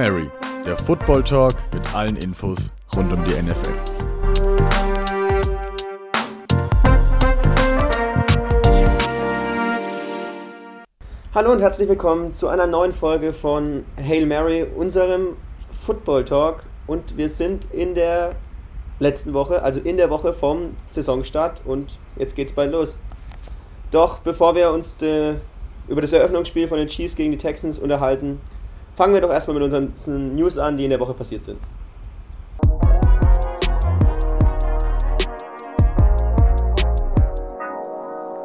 Mary, der Football Talk mit allen Infos rund um die NFL. Hallo und herzlich willkommen zu einer neuen Folge von Hail Mary, unserem Football Talk. Und wir sind in der letzten Woche, also in der Woche vom Saisonstart und jetzt geht's bald los. Doch bevor wir uns äh, über das Eröffnungsspiel von den Chiefs gegen die Texans unterhalten, fangen wir doch erstmal mit unseren News an, die in der Woche passiert sind.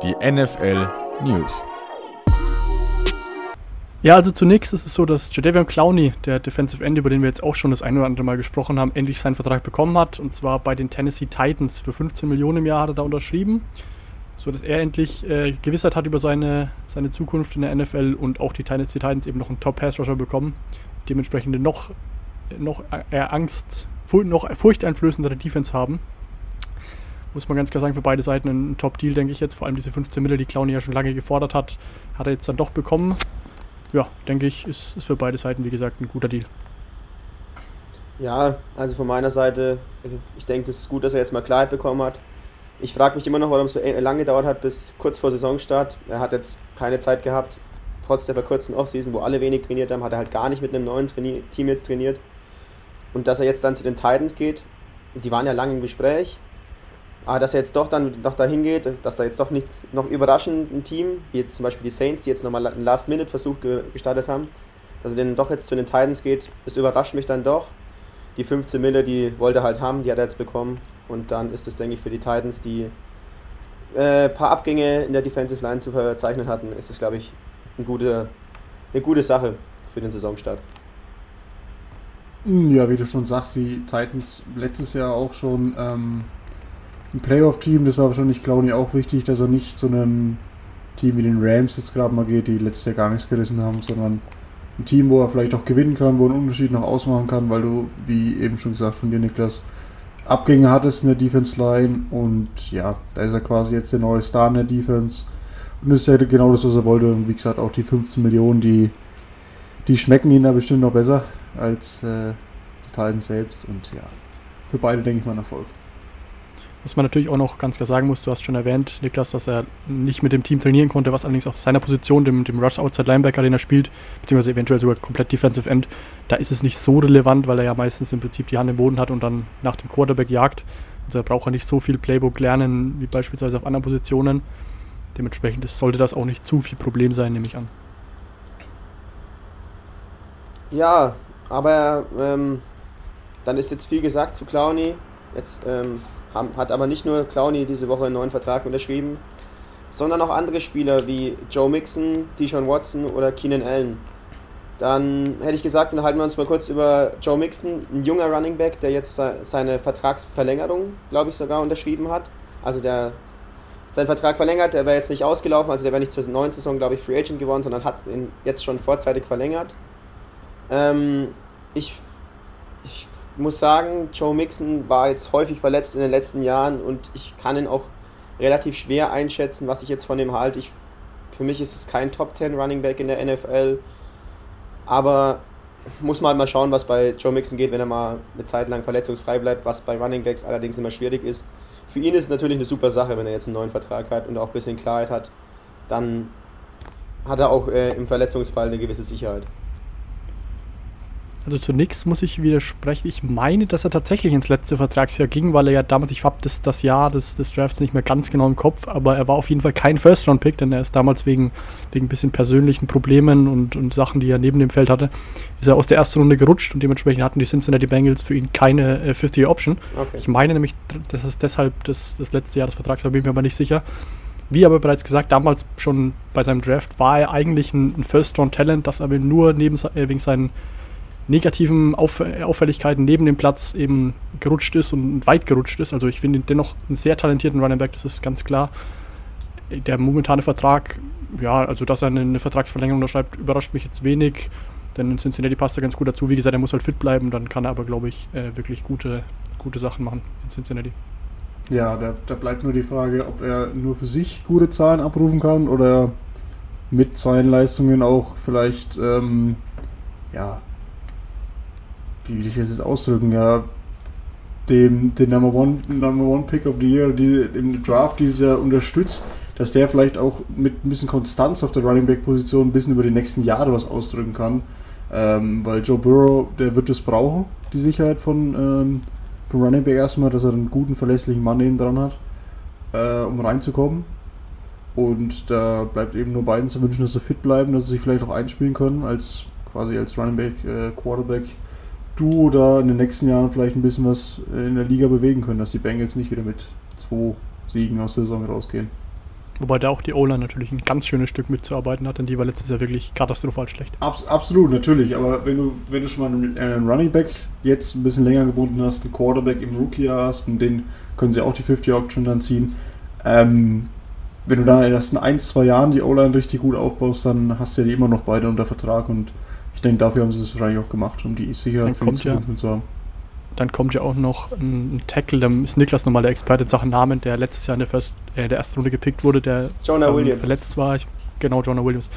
Die NFL News. Ja, also zunächst ist es so, dass Jadavion Clowney, der Defensive End, über den wir jetzt auch schon das ein oder andere Mal gesprochen haben, endlich seinen Vertrag bekommen hat. Und zwar bei den Tennessee Titans. Für 15 Millionen im Jahr hat er da unterschrieben. So dass er endlich äh, Gewissheit hat über seine, seine Zukunft in der NFL und auch die Tennessee Titans eben noch einen Top-Pass-Rusher bekommen. Dementsprechend noch, noch eher Angst, noch furchteinflößendere Defense haben. Muss man ganz klar sagen, für beide Seiten ein Top-Deal, denke ich jetzt. Vor allem diese 15 Mille, die Clowney ja schon lange gefordert hat, hat er jetzt dann doch bekommen ja, denke ich, ist, ist für beide Seiten, wie gesagt, ein guter Deal. Ja, also von meiner Seite, ich denke, es ist gut, dass er jetzt mal Klarheit bekommen hat. Ich frage mich immer noch, warum es so e- lange gedauert hat, bis kurz vor Saisonstart. Er hat jetzt keine Zeit gehabt, trotz der verkürzten Offseason, wo alle wenig trainiert haben, hat er halt gar nicht mit einem neuen Trainier Team jetzt trainiert. Und dass er jetzt dann zu den Titans geht, die waren ja lange im Gespräch. Aber dass er jetzt doch dann noch dahin geht, dass da jetzt doch nicht noch überraschend ein Team, wie jetzt zum Beispiel die Saints, die jetzt nochmal einen Last-Minute-Versuch gestartet haben, dass er dann doch jetzt zu den Titans geht, das überrascht mich dann doch. Die 15 Mille, die wollte er halt haben, die hat er jetzt bekommen. Und dann ist es, denke ich, für die Titans, die ein äh, paar Abgänge in der Defensive Line zu verzeichnen hatten, ist es, glaube ich, eine gute, eine gute Sache für den Saisonstart. Ja, wie du schon sagst, die Titans letztes Jahr auch schon ähm, ein Playoff-Team, das war wahrscheinlich Clowney auch wichtig, dass er nicht zu einem Team wie den Rams jetzt gerade mal geht, die letztes Jahr gar nichts gerissen haben, sondern ein Team, wo er vielleicht auch gewinnen kann, wo er einen Unterschied noch ausmachen kann, weil du, wie eben schon gesagt von dir, Niklas, Abgänge hattest in der Defense Line und ja, da ist er quasi jetzt der neue Star in der Defense. Und ist ja genau das, was er wollte. Und wie gesagt, auch die 15 Millionen, die, die schmecken ihn da bestimmt noch besser als äh, die Titans selbst. Und ja, für beide denke ich mal ein Erfolg. Was man natürlich auch noch ganz klar sagen muss, du hast schon erwähnt, Niklas, dass er nicht mit dem Team trainieren konnte, was allerdings auf seiner Position, dem, dem Rush Outside Linebacker, den er spielt, beziehungsweise eventuell sogar komplett Defensive End, da ist es nicht so relevant, weil er ja meistens im Prinzip die Hand im Boden hat und dann nach dem Quarterback jagt. Also braucht er nicht so viel Playbook lernen, wie beispielsweise auf anderen Positionen. Dementsprechend sollte das auch nicht zu viel Problem sein, nehme ich an. Ja, aber ähm, dann ist jetzt viel gesagt zu Clowny. Jetzt ähm, hat aber nicht nur Clowney diese Woche einen neuen Vertrag unterschrieben, sondern auch andere Spieler wie Joe Mixon, Deshaun Watson oder Keenan Allen. Dann hätte ich gesagt, unterhalten wir uns mal kurz über Joe Mixon, ein junger Running Back, der jetzt seine Vertragsverlängerung, glaube ich, sogar unterschrieben hat. Also der seinen Vertrag verlängert, der wäre jetzt nicht ausgelaufen, also der wäre nicht zur neuen Saison, glaube ich, Free Agent geworden, sondern hat ihn jetzt schon vorzeitig verlängert. Ähm, ich, muss sagen, Joe Mixon war jetzt häufig verletzt in den letzten Jahren und ich kann ihn auch relativ schwer einschätzen, was ich jetzt von ihm halte. Ich, für mich ist es kein Top 10 Running Back in der NFL, aber muss man halt mal schauen, was bei Joe Mixon geht, wenn er mal eine Zeit lang verletzungsfrei bleibt, was bei Running Backs allerdings immer schwierig ist. Für ihn ist es natürlich eine super Sache, wenn er jetzt einen neuen Vertrag hat und auch ein bisschen Klarheit hat, dann hat er auch äh, im Verletzungsfall eine gewisse Sicherheit. Also zunächst muss ich widersprechen. Ich meine, dass er tatsächlich ins letzte Vertragsjahr ging, weil er ja damals, ich habe das, das Jahr des, des Drafts nicht mehr ganz genau im Kopf, aber er war auf jeden Fall kein First-Round-Pick, denn er ist damals wegen, wegen ein bisschen persönlichen Problemen und, und Sachen, die er neben dem Feld hatte, ist er aus der ersten Runde gerutscht und dementsprechend hatten die Cincinnati Bengals für ihn keine äh, Fifth-Year-Option. Okay. Ich meine nämlich, dass es deshalb das, das letzte Jahr des Vertrags war, bin ich mir aber nicht sicher. Wie aber bereits gesagt, damals schon bei seinem Draft war er eigentlich ein, ein First-Round-Talent, das aber nur neben, äh, wegen seinen negativen Auf Auffälligkeiten neben dem Platz eben gerutscht ist und weit gerutscht ist. Also ich finde ihn dennoch einen sehr talentierten Running Back, das ist ganz klar. Der momentane Vertrag, ja, also dass er eine Vertragsverlängerung unterschreibt, überrascht mich jetzt wenig, denn in Cincinnati passt er ganz gut dazu. Wie gesagt, er muss halt fit bleiben, dann kann er aber, glaube ich, äh, wirklich gute, gute Sachen machen in Cincinnati. Ja, da, da bleibt nur die Frage, ob er nur für sich gute Zahlen abrufen kann oder mit seinen Leistungen auch vielleicht ähm, ja, wie will ich das jetzt ausdrücken, ja, dem, den Number One, Number One Pick of the Year die, im Draft dieses Jahr unterstützt, dass der vielleicht auch mit ein bisschen Konstanz auf der Running Back Position ein bisschen über die nächsten Jahre was ausdrücken kann. Ähm, weil Joe Burrow, der wird es brauchen, die Sicherheit von, ähm, von Running Back erstmal, dass er einen guten, verlässlichen Mann neben dran hat, äh, um reinzukommen. Und da bleibt eben nur beiden zu wünschen, dass sie fit bleiben, dass sie sich vielleicht auch einspielen können als quasi als Running Back, äh, Quarterback Duo da in den nächsten Jahren vielleicht ein bisschen was in der Liga bewegen können, dass die Bengals nicht wieder mit zwei Siegen aus der Saison rausgehen. Wobei da auch die O-Line natürlich ein ganz schönes Stück mitzuarbeiten hat, denn die war letztes Jahr wirklich katastrophal schlecht. Abs absolut, natürlich. Aber wenn du, wenn du schon mal einen, einen Running Back jetzt ein bisschen länger gebunden hast, einen Quarterback im Rookie hast und den können sie auch die 50 Auction dann ziehen. Ähm, wenn du dann in den ersten ein, zwei Jahren die O-Line richtig gut aufbaust, dann hast du ja die immer noch beide unter Vertrag und ich denke, dafür haben sie es wahrscheinlich auch gemacht, um die Sicherheit für die Zukunft ja, zu haben. Dann kommt ja auch noch ein, Tackle, da ist Niklas nochmal der Experte in Sachen Namen, der letztes Jahr in der, First, äh, der ersten Runde gepickt wurde, der Jonah ähm, Williams. verletzt war. Ich, genau, Jonah Williams.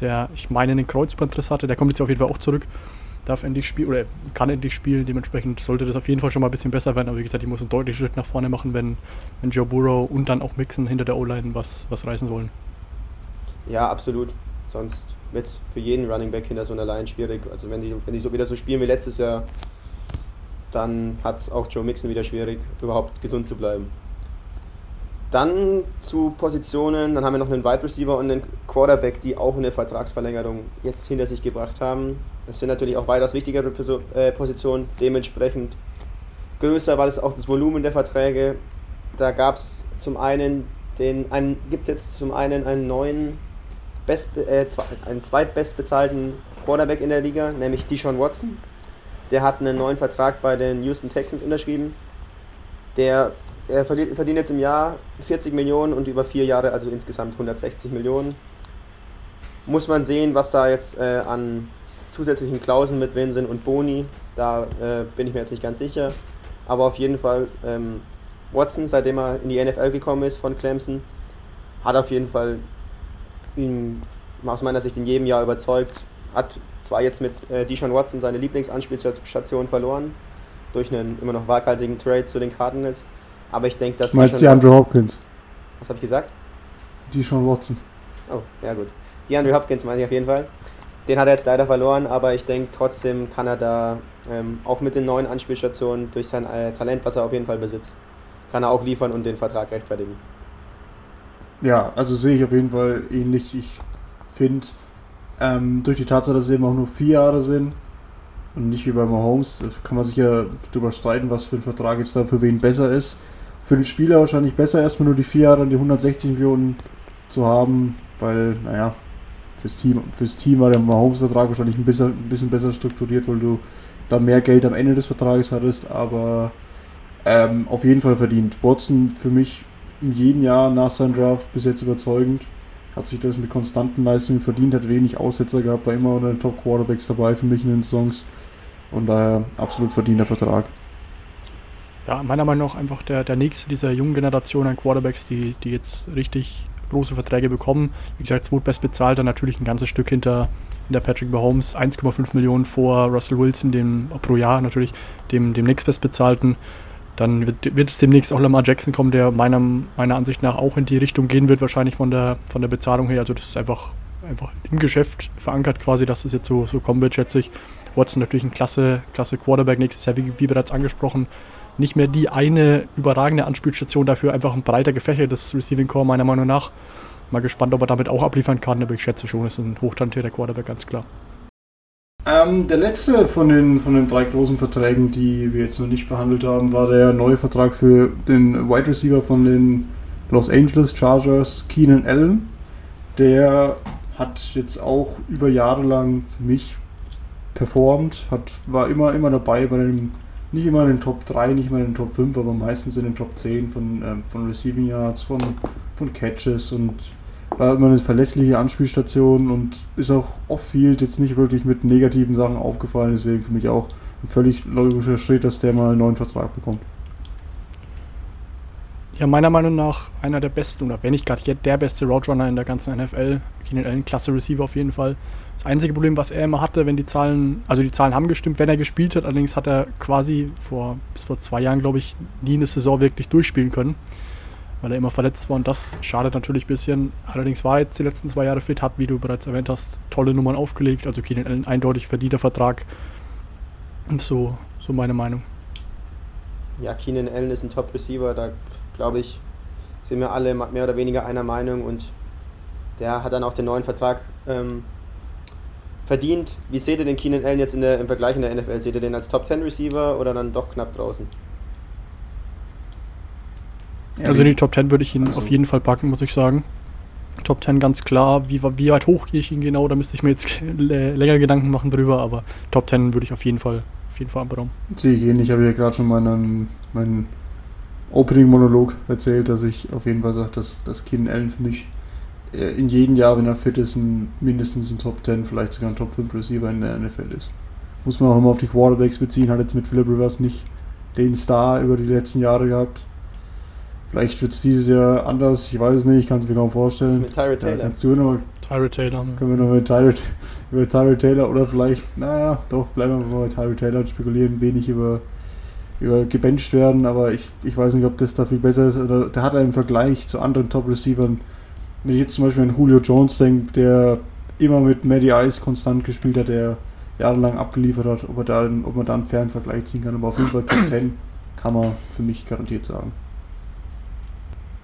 Der, ich meine, einen Kreuzbandriss hatte. Der kommt jetzt auf jeden Fall auch zurück. Darf endlich spielen oder kann endlich spielen. Dementsprechend sollte das auf jeden Fall schon mal ein bisschen besser werden. Aber wie gesagt, ich muss einen deutlichen Schritt nach vorne machen, wenn, wenn Joe Burrow und dann auch Mixon hinter der O-Line was, was reißen wollen. Ja, absolut. Sonst wird es für jeden Running Back hinter so einer Line schwierig. Also wenn die, wenn die so wieder so spielen wie letztes Jahr, dann hat es auch Joe Mixon wieder schwierig, überhaupt gesund zu bleiben. Dann zu Positionen, dann haben wir noch einen Wide Receiver und einen Quarterback, die auch eine Vertragsverlängerung jetzt hinter sich gebracht haben. Das sind natürlich auch weitaus wichtigere äh, Positionen, dementsprechend größer war das auch das Volumen der Verträge. Da gab es zum einen den, gibt es jetzt zum einen einen neuen, best, äh, einen zweitbestbezahlten Quarterback in der Liga, nämlich Deshaun Watson. Der hat einen neuen Vertrag bei den Houston Texans unterschrieben. Der er verdient, verdient jetzt im Jahr 40 Millionen und über vier Jahre, also insgesamt 160 Millionen. Muss man sehen, was da jetzt äh, an zusätzlichen Klauseln mit drin sind und Boni. Da äh, bin ich mir jetzt nicht ganz sicher. Aber auf jeden Fall, ähm, Watson, seitdem er in die NFL gekommen ist von Clemson, hat auf jeden Fall ihn aus meiner Sicht in jedem Jahr überzeugt. Hat zwar jetzt mit äh, Deshaun Watson seine Lieblingsanspielstation verloren, durch einen immer noch waghalsigen Trade zu den Cardinals. Aber ich denke, dass. Meinst du Andrew Hopkins? Was habe ich gesagt? Deshaun Watson. Oh, ja gut. Die Andrew Hopkins meine ich auf jeden Fall. Den hat er jetzt leider verloren, aber ich denke trotzdem kann er da ähm, auch mit den neuen Anspielstationen durch sein äh, Talent, was er auf jeden Fall besitzt, kann er auch liefern und den Vertrag rechtfertigen. Ja, also sehe ich auf jeden Fall ähnlich. Ich finde, ähm, durch die Tatsache, dass es eben auch nur vier Jahre sind und nicht wie bei Mahomes, kann man sich ja darüber streiten, was für ein Vertrag jetzt da für wen besser ist. Für den Spieler wahrscheinlich besser, erstmal nur die vier Jahre und die 160 Millionen zu haben, weil, naja, fürs Team, fürs Team war der Mahomes-Vertrag wahrscheinlich ein bisschen, ein bisschen besser strukturiert, weil du da mehr Geld am Ende des Vertrages hattest, aber ähm, auf jeden Fall verdient. Watson für mich in jedem Jahr nach seinem Draft bis jetzt überzeugend. Hat sich das mit konstanten Leistungen verdient, hat wenig Aussetzer gehabt, war immer unter den Top Quarterbacks dabei für mich in den Songs. Und daher absolut verdienter Vertrag. Ja, meiner Meinung nach einfach der, der nächste dieser jungen Generation an Quarterbacks, die, die jetzt richtig große Verträge bekommen. Wie gesagt, zweitbest bezahlt, dann natürlich ein ganzes Stück hinter, hinter Patrick Mahomes, 1,5 Millionen vor Russell Wilson, dem pro Jahr natürlich, dem, dem nächstbest bezahlten. Dann wird, wird es demnächst auch Lamar Jackson kommen, der meiner, meiner Ansicht nach auch in die Richtung gehen wird, wahrscheinlich von der, von der Bezahlung her. Also das ist einfach, einfach im Geschäft verankert quasi, dass das jetzt so, so kommen wird, schätze ich. Watson natürlich ein klasse, klasse Quarterback nächstes Jahr, wie, wie bereits angesprochen nicht mehr die eine überragende Anspielstation, dafür einfach ein breiter gefächertes Receiving Core, meiner Meinung nach. Mal gespannt, ob er damit auch abliefern kann, aber ich schätze schon, ist ein hochtalentierter Quarterback, ganz klar. Ähm, der letzte von den, von den drei großen Verträgen, die wir jetzt noch nicht behandelt haben, war der neue Vertrag für den Wide Receiver von den Los Angeles Chargers, Keenan Allen. Der hat jetzt auch über Jahre lang für mich performt, hat, war immer, immer dabei bei dem nicht immer in den Top 3, nicht immer in den Top 5, aber meistens in den Top 10 von, ähm, von Receiving Yards, von, von Catches und war immer eine verlässliche Anspielstation und ist auch off-field jetzt nicht wirklich mit negativen Sachen aufgefallen, deswegen für mich auch ein völlig logischer Schritt, dass der mal einen neuen Vertrag bekommt. Ja, meiner Meinung nach einer der besten, oder wenn nicht gerade der beste Roadrunner in der ganzen NFL. Keenan Allen, klasse Receiver auf jeden Fall. Das einzige Problem, was er immer hatte, wenn die Zahlen, also die Zahlen haben gestimmt, wenn er gespielt hat, allerdings hat er quasi vor, bis vor zwei Jahren, glaube ich, nie eine Saison wirklich durchspielen können, weil er immer verletzt war und das schadet natürlich ein bisschen. Allerdings war er jetzt die letzten zwei Jahre fit, hat, wie du bereits erwähnt hast, tolle Nummern aufgelegt, also Keenan Allen eindeutig verdienter Vertrag. Und so, so meine Meinung. Ja, Keenan Allen ist ein Top-Receiver, da glaube ich, sind wir alle mehr oder weniger einer Meinung und der hat dann auch den neuen Vertrag ähm, verdient. Wie seht ihr den Keenan Allen jetzt der, im Vergleich in der NFL? Seht ihr den als Top 10 Receiver oder dann doch knapp draußen? Also in die Top 10 würde ich ihn also auf jeden Fall packen, muss ich sagen. Top 10 ganz klar. Wie, wie weit hoch gehe ich ihn genau? Da müsste ich mir jetzt länger Gedanken machen drüber, aber Top 10 würde ich auf jeden Fall auf jeden Fall anberaumen. Sehe ich ähnlich. Ich habe ja gerade schon meinen, meinen Opening-Monolog erzählt, dass ich auf jeden Fall sage, dass, dass Keenan Allen für mich äh, in jedem Jahr, wenn er fit ist, ein, mindestens ein Top 10, vielleicht sogar ein Top 5 Receiver in der NFL ist. Muss man auch immer auf die Quarterbacks beziehen, hat jetzt mit Philip Rivers nicht den Star über die letzten Jahre gehabt. Vielleicht wird es dieses Jahr anders, ich weiß es nicht, ich kann es mir kaum vorstellen. Mit Tyrod Taylor. Ja, noch, Tyrod Taylor. Ne. Können wir noch mit Tyrod, über Tyrod Taylor oder vielleicht, naja, doch, bleiben wir mal bei Tyrod Taylor und spekulieren wenig über, über gebencht werden, aber ich, ich weiß nicht, ob das da viel besser ist. Oder, der hat einen Vergleich zu anderen Top-Receivern wenn ich jetzt zum Beispiel an Julio Jones denke, der immer mit Matty Ice konstant gespielt hat, der jahrelang abgeliefert hat, ob, er da, ob man da einen fairen Vergleich ziehen kann, aber auf jeden Fall Top 10 kann man für mich garantiert sagen.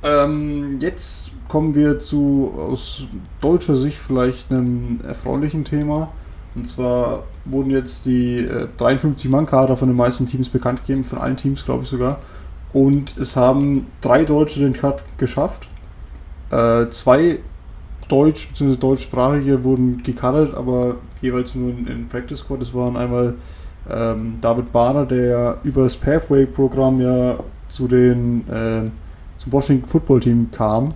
Ähm, jetzt kommen wir zu aus deutscher Sicht vielleicht einem erfreulichen Thema. Und zwar wurden jetzt die äh, 53-Mann-Kader von den meisten Teams bekannt gegeben, von allen Teams glaube ich sogar. Und es haben drei Deutsche den Cut geschafft. Äh, zwei Deutsch- bzw. deutschsprachige wurden gekartet, aber jeweils nur in, in Practice Squad. Das waren einmal ähm, David Bahner, der über das Pathway-Programm ja zu den äh, zum Washington Football Team kam.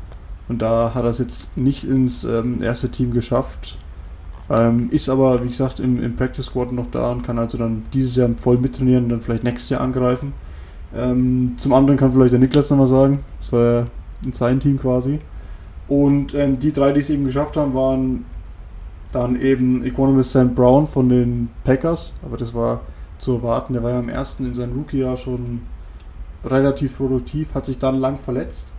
Und da hat er es jetzt nicht ins ähm, erste Team geschafft. Ähm, ist aber, wie gesagt, im, im, Practice Squad noch da und kann also dann dieses Jahr voll mittrainieren und dann vielleicht nächstes Jahr angreifen. Ähm, zum anderen kann vielleicht der Niklas nochmal sagen, das war ja in sein Team quasi. Und ähm, die drei, die es eben geschafft haben, waren dann eben Economist Sam Brown von den Packers, aber das war zu erwarten. Der war ja im ersten in seinem Rookie-Jahr schon relativ produktiv, hat sich dann lang verletzt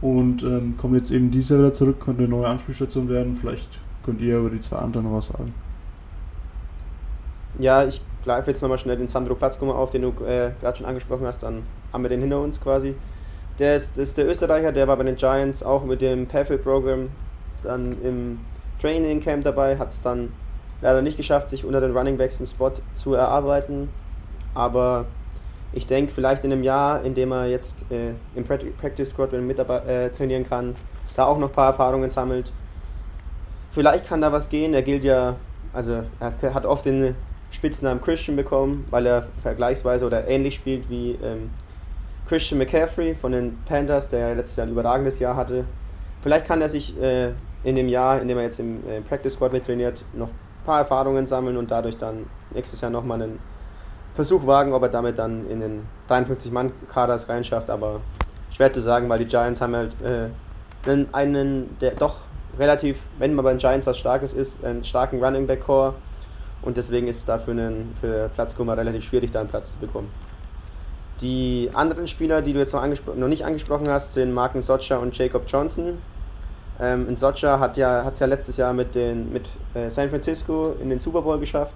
und ähm, kommt jetzt eben dieses Jahr wieder zurück, könnte eine neue Anspielstation werden. Vielleicht könnt ihr über die zwei anderen noch was sagen. Ja, ich greife jetzt nochmal schnell den Sandro Platzkummer auf, den du äh, gerade schon angesprochen hast, dann haben wir den hinter uns quasi. Der ist, ist der Österreicher, der war bei den Giants auch mit dem Pathway-Programm dann im Training Camp dabei, hat es dann leider nicht geschafft, sich unter den Running Backs einen Spot zu erarbeiten. Aber ich denke, vielleicht in einem Jahr, in dem er jetzt äh, im Practice Squad mit äh, trainieren kann, da auch noch ein paar Erfahrungen sammelt. Vielleicht kann da was gehen. Er gilt ja, also er hat oft den Spitznamen Christian bekommen, weil er vergleichsweise oder ähnlich spielt wie ähm, Christian McCaffrey von den Panthers, der letztes Jahr ein überragendes Jahr hatte. Vielleicht kann er sich äh, in dem Jahr, in dem er jetzt im äh, Practice Squad mit trainiert, noch ein paar Erfahrungen sammeln und dadurch dann nächstes Jahr nochmal einen Versuch wagen, ob er damit dann in den 53-Mann-Kaders reinschafft. Aber schwer zu sagen, weil die Giants haben halt äh, einen, der doch relativ, wenn man bei den Giants was Starkes ist, einen starken Running Back Core und deswegen ist es da für, einen, für Platzkummer relativ schwierig, da einen Platz zu bekommen. Die anderen Spieler, die du jetzt noch, noch nicht angesprochen hast, sind Marken Socha und Jacob Johnson. Ähm, in Socha hat es ja, ja letztes Jahr mit, den, mit äh, San Francisco in den Super Bowl geschafft.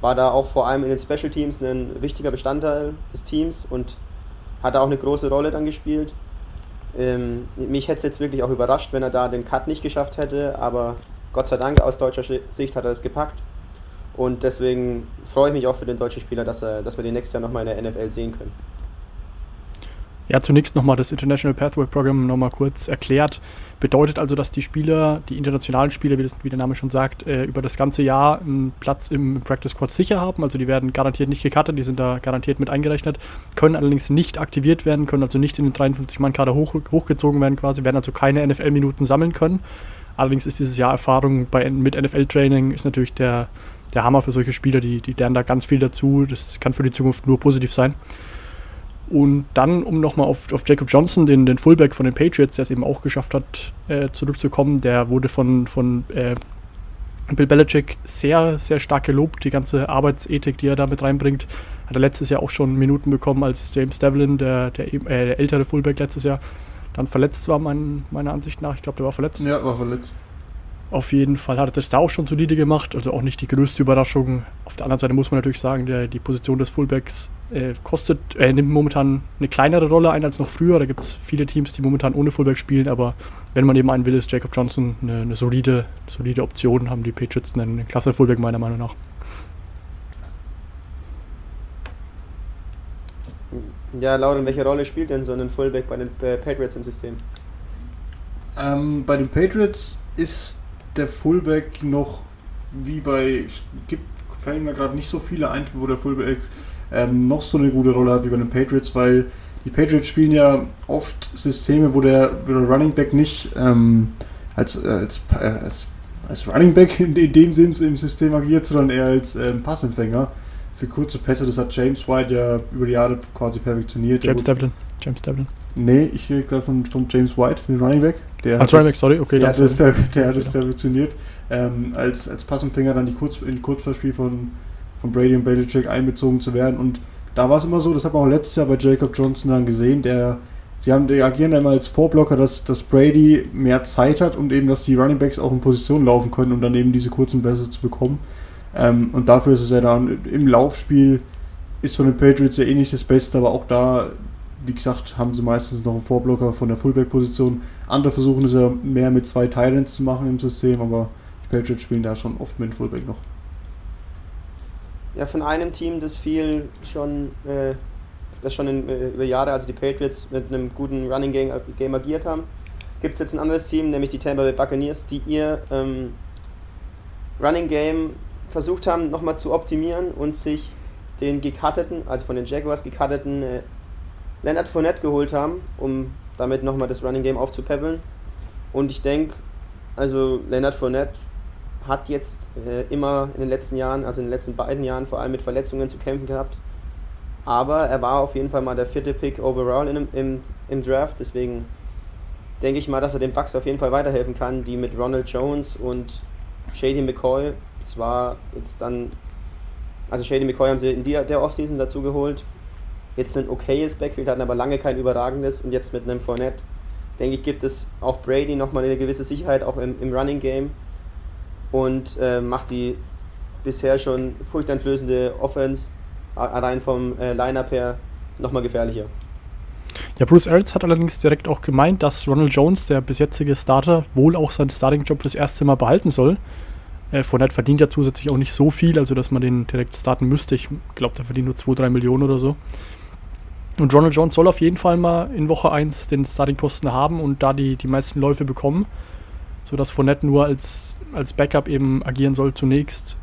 War da auch vor allem in den Special Teams ein wichtiger Bestandteil des Teams und hat auch eine große Rolle dann gespielt. Ähm, mich hätte es jetzt wirklich auch überrascht, wenn er da den Cut nicht geschafft hätte, aber Gott sei Dank aus deutscher Sicht hat er es gepackt. Und deswegen freue ich mich auch für den deutschen Spieler, dass, er, dass wir den nächstes Jahr nochmal in der NFL sehen können. Ja, zunächst nochmal das International Pathway Program nochmal kurz erklärt. Bedeutet also, dass die Spieler, die internationalen Spieler, wie, das, wie der Name schon sagt, äh, über das ganze Jahr einen Platz im Practice Squad sicher haben. Also die werden garantiert nicht gecuttet, die sind da garantiert mit eingerechnet, können allerdings nicht aktiviert werden, können also nicht in den 53-Mann-Kader hoch, hochgezogen werden quasi, werden also keine NFL-Minuten sammeln können. Allerdings ist dieses Jahr Erfahrung bei, mit NFL-Training ist natürlich der, der Hammer für solche Spieler, die, die lernen da ganz viel dazu. Das kann für die Zukunft nur positiv sein. Und dann, um nochmal auf, auf Jacob Johnson, den, den Fullback von den Patriots, der es eben auch geschafft hat, äh, zurückzukommen, der wurde von, von äh, Bill Belichick sehr, sehr stark gelobt, die ganze Arbeitsethik, die er da mit reinbringt. Hat er letztes Jahr auch schon Minuten bekommen, als James Devlin, der, der, äh, der ältere Fullback letztes Jahr, dann verletzt war, mein, meiner Ansicht nach. Ich glaube, der war verletzt. Ja, war verletzt. Auf jeden Fall hat er das da auch schon solide gemacht, also auch nicht die größte Überraschung. Auf der anderen Seite muss man natürlich sagen, der, die Position des Fullbacks äh, kostet, äh, nimmt momentan eine kleinere Rolle ein als noch früher. Da gibt es viele Teams, die momentan ohne Fullback spielen, aber wenn man eben einen will, ist Jacob Johnson eine, eine solide, solide Option, haben die Patriots einen, einen klasse Fullback meiner Meinung nach. Ja, Lauren, welche Rolle spielt denn so ein Fullback bei den äh, Patriots im System? Ähm, bei den Patriots ist der Fullback noch wie bei, gibt, fallen mir gerade nicht so viele ein, wo der Fullback ähm, noch so eine gute Rolle hat wie bei den Patriots, weil die Patriots spielen ja oft Systeme, wo der, wo der Running Back nicht ähm, als, äh, als, äh, als, als Running Back in, in, dem Sinn im System agiert, sondern eher als ähm, Passempfänger für kurze Pässe. Das hat James White ja über die Jahre quasi perfektioniert. James Devlin. James Devlin. Nee, ich rede gerade von, von James White, den Running Back. Der als Running Back, sorry, okay. Der hat das, der hat das perfektioniert. Ähm, als, als Passempfänger dann die Kurz, in Kurzpassspiel von, von Brady und Belichick einbezogen zu werden. Und da war es immer so, das hat man auch letztes Jahr bei Jacob Johnson dann gesehen, der sie haben, die agieren immer als Vorblocker, dass, dass Brady mehr Zeit hat und eben, dass die Running Backs auch in Position laufen können, um dann eben diese kurzen Bässe zu bekommen. Ähm, und dafür ist es ja dann im Laufspiel ist von den Patriots ja eh nicht das Beste, aber auch da wie gesagt, haben sie meistens noch einen Vorblocker von der Fullback-Position. Andere versuchen es ja mehr mit zwei Titans zu machen im System, aber die Patriots spielen da schon oft mit dem Fullback noch. Ja, von einem Team, das viel schon, äh, das schon in, äh, über Jahre, also die Patriots, mit einem guten Running Game, Game agiert haben, gibt es jetzt ein anderes Team, nämlich die Tampa Bay Buccaneers, die ihr ähm, Running Game versucht haben, nochmal zu optimieren und sich den gecutteten, also von den Jaguars gecutteten äh, Leonard Fournette geholt haben, um damit nochmal das Running Game aufzupäppeln. Und ich denke, also Leonard Fournette hat jetzt äh, immer in den letzten Jahren, also in den letzten beiden Jahren vor allem mit Verletzungen zu kämpfen gehabt. Aber er war auf jeden Fall mal der vierte Pick overall in, im, im Draft. Deswegen denke ich mal, dass er den Bucks auf jeden Fall weiterhelfen kann, die mit Ronald Jones und Shady McCoy zwar jetzt dann, also Shady McCoy haben sie in der, der Offseason dazu geholt, jetzt ein okayes Backfield hatten, aber lange kein überragendes und jetzt mit einem Fournette, denke ich, gibt es auch Brady nochmal eine gewisse Sicherheit auch im, im Running Game und äh, macht die bisher schon furchteinflößende Offense allein vom äh, Line-Up her nochmal gefährlicher. Ja, Bruce Arians hat allerdings direkt auch gemeint, dass Ronald Jones, der bis jetzige Starter, wohl auch seinen Starting-Job fürs erste Mal behalten soll. Äh, Fournette verdient ja zusätzlich auch nicht so viel, also dass man den direkt starten müsste. Ich glaube, der verdient nur 2-3 Millionen oder so. Und Ronald Jones soll auf jeden Fall mal in Woche 1 den Starting-Posten haben und da die, die meisten Läufe bekommen, sodass Fournette nur als, als Backup eben agieren soll zunächst.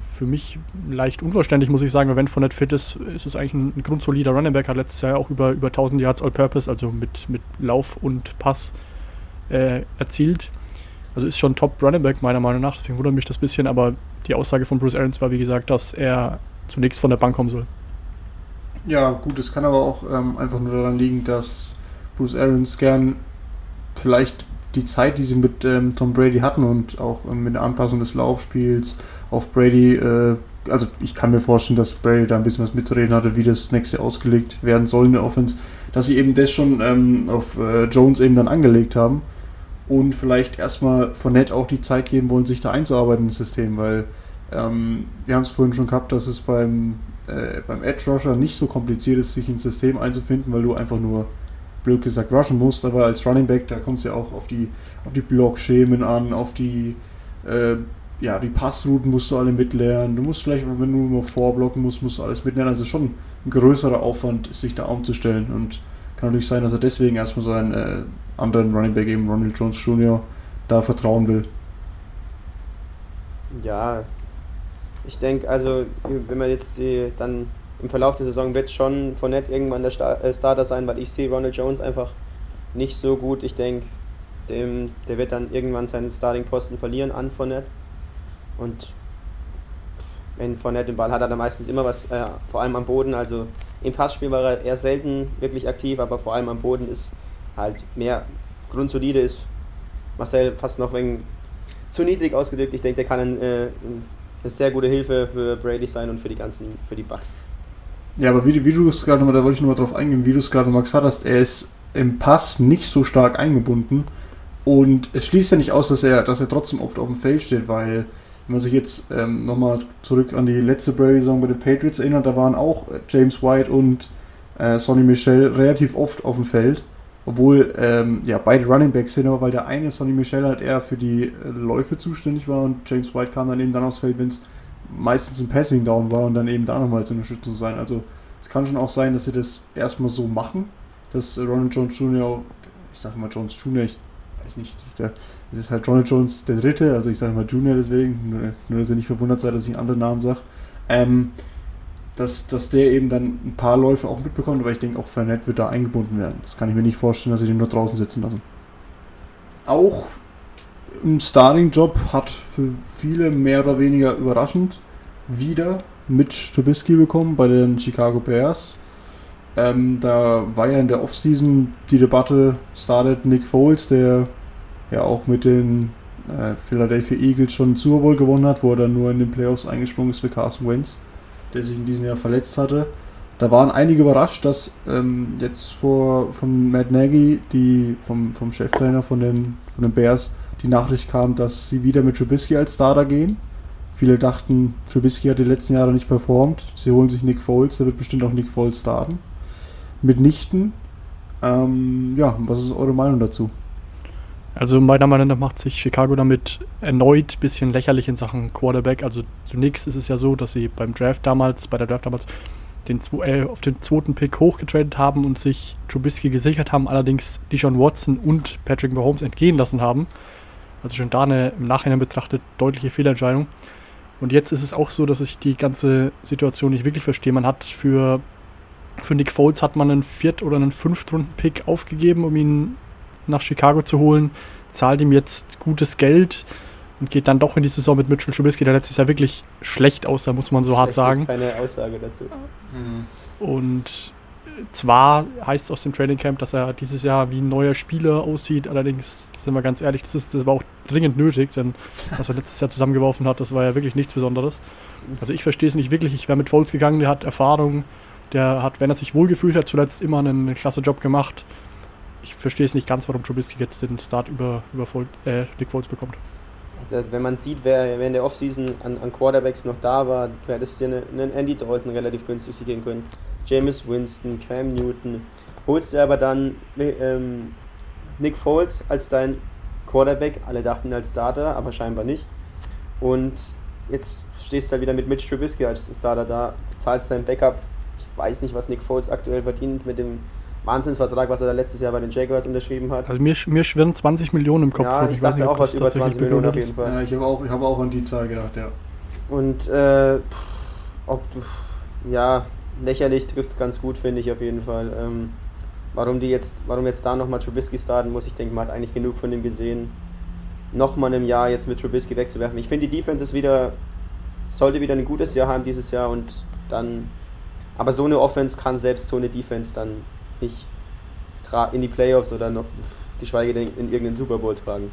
Für mich leicht unverständlich, muss ich sagen, wenn Fournette fit ist, ist es eigentlich ein, ein grundsolider Running Back, hat letztes Jahr auch über, über 1000 Yards All-Purpose, also mit, mit Lauf und Pass äh, erzielt. Also ist schon Top Running Back meiner Meinung nach, deswegen wundert mich das ein bisschen, aber die Aussage von Bruce Arians war, wie gesagt, dass er zunächst von der Bank kommen soll. Ja, gut, es kann aber auch ähm, einfach nur daran liegen, dass Bruce Arians gern vielleicht die Zeit, die sie mit ähm, Tom Brady hatten und auch ähm, mit der Anpassung des Laufspiels auf Brady, äh, also ich kann mir vorstellen, dass Brady da ein bisschen was mitzureden hatte, wie das nächste ausgelegt werden soll in der Offense, dass sie eben das schon ähm, auf äh, Jones eben dann angelegt haben und vielleicht erstmal von Nett auch die Zeit geben wollen, sich da einzuarbeiten ins System, weil ähm, wir haben es vorhin schon gehabt, dass es beim äh, beim Edge Rusher nicht so kompliziert ist, sich ins System einzufinden, weil du einfach nur blöd gesagt rushen musst, aber als Running Back, da kommt es ja auch auf die, auf die Blockschemen an, auf die, äh, ja, die Passrouten musst du alle mitlernen. Du musst vielleicht, wenn du nur vorblocken musst, musst du alles mitlernen. Also schon ein größerer Aufwand, sich da umzustellen. Und kann natürlich sein, dass er deswegen erstmal seinen äh, anderen Running Back, eben Ronald Jones Jr., da vertrauen will. Ja, ich denke, also wenn man jetzt die, dann im Verlauf der Saison wird schon von Nett irgendwann der Star äh, Starter sein, weil ich sehe Ronald Jones einfach nicht so gut. Ich denke, der wird dann irgendwann seinen Starting-Posten verlieren an von Nett. Und wenn Fournette den Ball hat, hat er meistens immer was, äh, vor allem am Boden. Also im Passspiel war er eher selten wirklich aktiv, aber vor allem am Boden ist halt mehr grundsolide, ist Marcel fast noch wegen zu niedrig ausgedrückt. Ich denke, der kann ein, äh, eine sehr gute Hilfe für Brady sein und für die ganzen, für die Bucks. Ja, aber wie, wie du es gerade nochmal, da wollte ich nochmal drauf eingehen, wie du es gerade nochmal gesagt hast, er ist im Pass nicht so stark eingebunden und es schließt ja nicht aus, dass er, dass er trotzdem oft auf dem Feld steht, weil wenn man sich jetzt ähm, nochmal zurück an die letzte Brady-Saison bei den Patriots erinnert, da waren auch äh, James White und äh, Sonny Michel relativ oft auf dem Feld. Obwohl ähm, ja, beide Running Backs sind, aber weil der eine, Sonny Michel, halt eher für die äh, Läufe zuständig war und James White kam dann eben dann aufs Feld, wenn es meistens ein Passing Down war und dann eben da nochmal zur Unterstützung sein. Also es kann schon auch sein, dass sie das erstmal so machen, dass Ronald Jones Jr., ich sage mal Jones Jr., ich weiß nicht, das ist halt Ronald Jones der Dritte, also ich sage mal Junior deswegen, nur, nur dass ihr nicht verwundert seid, dass ich einen anderen Namen sage. Ähm, dass, dass der eben dann ein paar Läufe auch mitbekommt, aber ich denke auch Fernet wird da eingebunden werden. Das kann ich mir nicht vorstellen, dass sie den nur draußen sitzen lassen. Auch im Starting-Job hat für viele mehr oder weniger überraschend wieder Mitch Trubisky bekommen bei den Chicago Bears. Ähm, da war ja in der Offseason die Debatte, startet Nick Foles, der ja auch mit den äh, Philadelphia Eagles schon einen Super Bowl gewonnen hat, wo er dann nur in den Playoffs eingesprungen ist für Carson Wentz der sich in diesem Jahr verletzt hatte. Da waren einige überrascht, dass ähm, jetzt vor, von Matt Nagy, die, vom, vom Cheftrainer von den, von den Bears, die Nachricht kam, dass sie wieder mit Trubisky als Starter gehen. Viele dachten, Trubisky hat die letzten Jahre nicht performt. Sie holen sich Nick Foles, da wird bestimmt auch Nick Foles starten. Mitnichten. Ähm, ja, was ist eure Meinung dazu? Also meiner Meinung nach macht sich Chicago damit erneut ein bisschen lächerlich in Sachen Quarterback. Also zunächst ist es ja so, dass sie beim Draft damals, bei der Draft damals, den, äh, auf den zweiten Pick hochgetradet haben und sich Trubisky gesichert haben, allerdings Deshaun Watson und Patrick Mahomes entgehen lassen haben. Also schon da eine im Nachhinein betrachtet deutliche Fehlentscheidung. Und jetzt ist es auch so, dass ich die ganze Situation nicht wirklich verstehe. Man hat für, für Nick Foles hat man einen Viert- oder einen Fünftrunden-Pick aufgegeben, um ihn nach Chicago zu holen, zahlt ihm jetzt gutes Geld und geht dann doch in die Saison mit Mitchell Trubisky, der letztes Jahr wirklich schlecht aussah, muss man so hart sagen. Ist keine Aussage dazu. Mhm. Und zwar heißt es aus dem Training Camp, dass er dieses Jahr wie ein neuer Spieler aussieht, allerdings sind wir ganz ehrlich, das, ist, das war auch dringend nötig, denn was er letztes Jahr zusammengeworfen hat, das war ja wirklich nichts Besonderes. Also ich verstehe es nicht wirklich, ich wäre mit Foles gegangen, der hat Erfahrung, der hat, wenn er sich wohlgefühlt hat, zuletzt immer einen, klasse Job gemacht ich verstehe es nicht ganz, warum Trubisky jetzt den Start über, über Fold, äh, Nick Foles bekommt. Wenn man sieht, wer, in der Offseason an, an Quarterbacks noch da war, wäre das dir einen Andy Dalton relativ günstig sie gehen können. James Winston, Cam Newton. Holst du aber dann ähm, Nick Foles als dein Quarterback, alle dachten als Starter, aber scheinbar nicht. Und jetzt stehst du da wieder mit Mitch Trubisky als Starter da, zahlst dein Backup. Ich weiß nicht, was Nick Foles aktuell verdient mit dem Wahnsinnsvertrag, was er da letztes Jahr bei den Jaguars unterschrieben hat. Also mir, mir schwirren 20 Millionen im Kopf. Ja, ich, ich dachte nicht, auch was über 20 Millionen auf jeden Fall. Ja, ich habe auch, hab auch an die Zahl gedacht, ja. Und äh, ob du, ja, lächerlich trifft es ganz gut, finde ich auf jeden Fall. Ähm, warum die jetzt, warum jetzt da nochmal Trubisky starten muss, ich denke, man hat eigentlich genug von ihm gesehen. Nochmal im Jahr jetzt mit Trubisky wegzuwerfen. Ich finde, die Defense ist wieder, sollte wieder ein gutes Jahr haben dieses Jahr und dann, aber so eine Offense kann selbst so eine Defense dann nicht in die Playoffs oder noch, geschweige denn in irgendeinen Super Bowl tragen.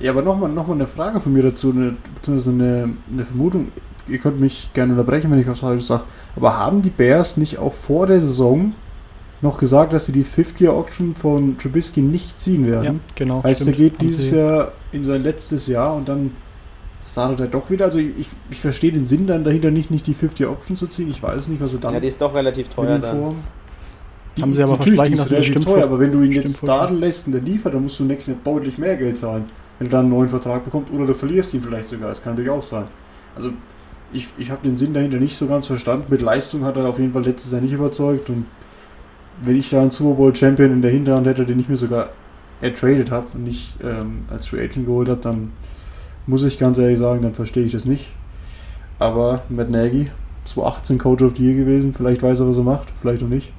Ja, aber nochmal noch mal eine Frage von mir dazu, eine, beziehungsweise eine, eine Vermutung. Ihr könnt mich gerne unterbrechen, wenn ich was falsch sage. Aber haben die Bears nicht auch vor der Saison noch gesagt, dass sie die 50-Year-Auction von Trubisky nicht ziehen werden? Ja, genau. Heißt, stimmt, er geht dieses Jahr in sein letztes Jahr und dann startet er doch wieder. Also ich, ich verstehe den Sinn dann dahinter nicht, nicht die 50-Year-Auction zu ziehen. Ich weiß nicht, was er dann. Ja, die ist doch relativ teuer dann. Die, haben sie aber versprechen, dass das stimmt. Teuer, aber wenn du ihn jetzt starten lässt und der liefert, dann musst du nächstes Jahr deutlich mehr Geld zahlen. Wenn du dann einen neuen Vertrag bekommst oder du verlierst ihn vielleicht sogar. Das kann natürlich auch sein. Also ich, ich habe den Sinn dahinter nicht so ganz verstanden. Mit Leistung hat er auf jeden Fall letztes Jahr nicht überzeugt. Und wenn ich da einen Super Bowl Champion in der Hinterhand hätte, den ich mir sogar ertradet habe und nicht ähm, als Free Agent geholt habe, dann muss ich ganz ehrlich sagen, dann verstehe ich das nicht. Aber Matt Nagy, 2018 Coach of the Year gewesen, vielleicht weiß er, was er macht, vielleicht auch nicht.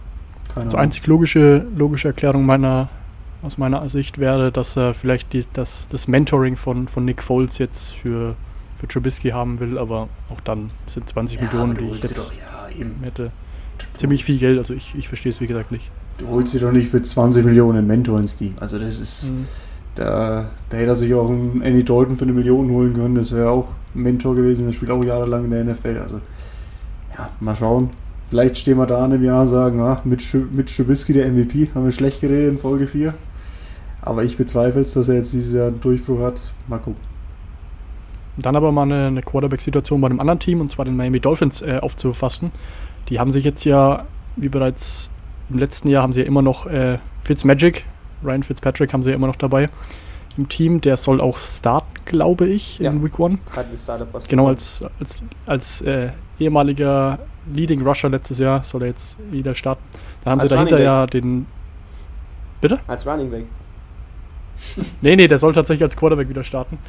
Keine also einzig logische, logische Erklärung meiner, aus meiner Sicht wäre, dass er vielleicht die, das, das Mentoring von, von Nick Foles jetzt für für Trubisky haben will, aber auch dann sind 20 ja, Millionen, die ich jetzt doch, ja, hätte, ziemlich viel Geld. Also ich, ich verstehe es wie gesagt nicht. Du holst dir doch nicht für 20 Millionen Mentor ins Team. Also das ist, mhm. da, da hätte er sich auch einen Andy Dalton für eine Million holen können. Das wäre auch ein Mentor gewesen. Der spielt auch jahrelang in der NFL. Also ja, mal schauen. Vielleicht stehen wir da in einem Jahr und sagen, ah, mit, mit Trubisky der MVP, haben wir schlecht geredet in Folge 4. Aber ich bezweifle es, dass er jetzt dieses Jahr einen Durchbruch hat. Mal gucken. Dann aber mal eine, eine Quarterback-Situation bei einem anderen Team, und zwar den Miami Dolphins, äh, aufzufassen. Die haben sich jetzt ja, wie bereits im letzten Jahr, haben sie ja immer noch äh, Fitzmagic, Ryan Fitzpatrick haben sie ja immer noch dabei im Team. Der soll auch starten, glaube ich, in ja. Week 1. Genau, als, als, als äh, ehemaliger Leading Rusher letztes Jahr soll er jetzt wieder starten. Dann haben als sie dahinter ja den. Bitte? Als Running Back. nee, nee, der soll tatsächlich als Quarterback wieder starten.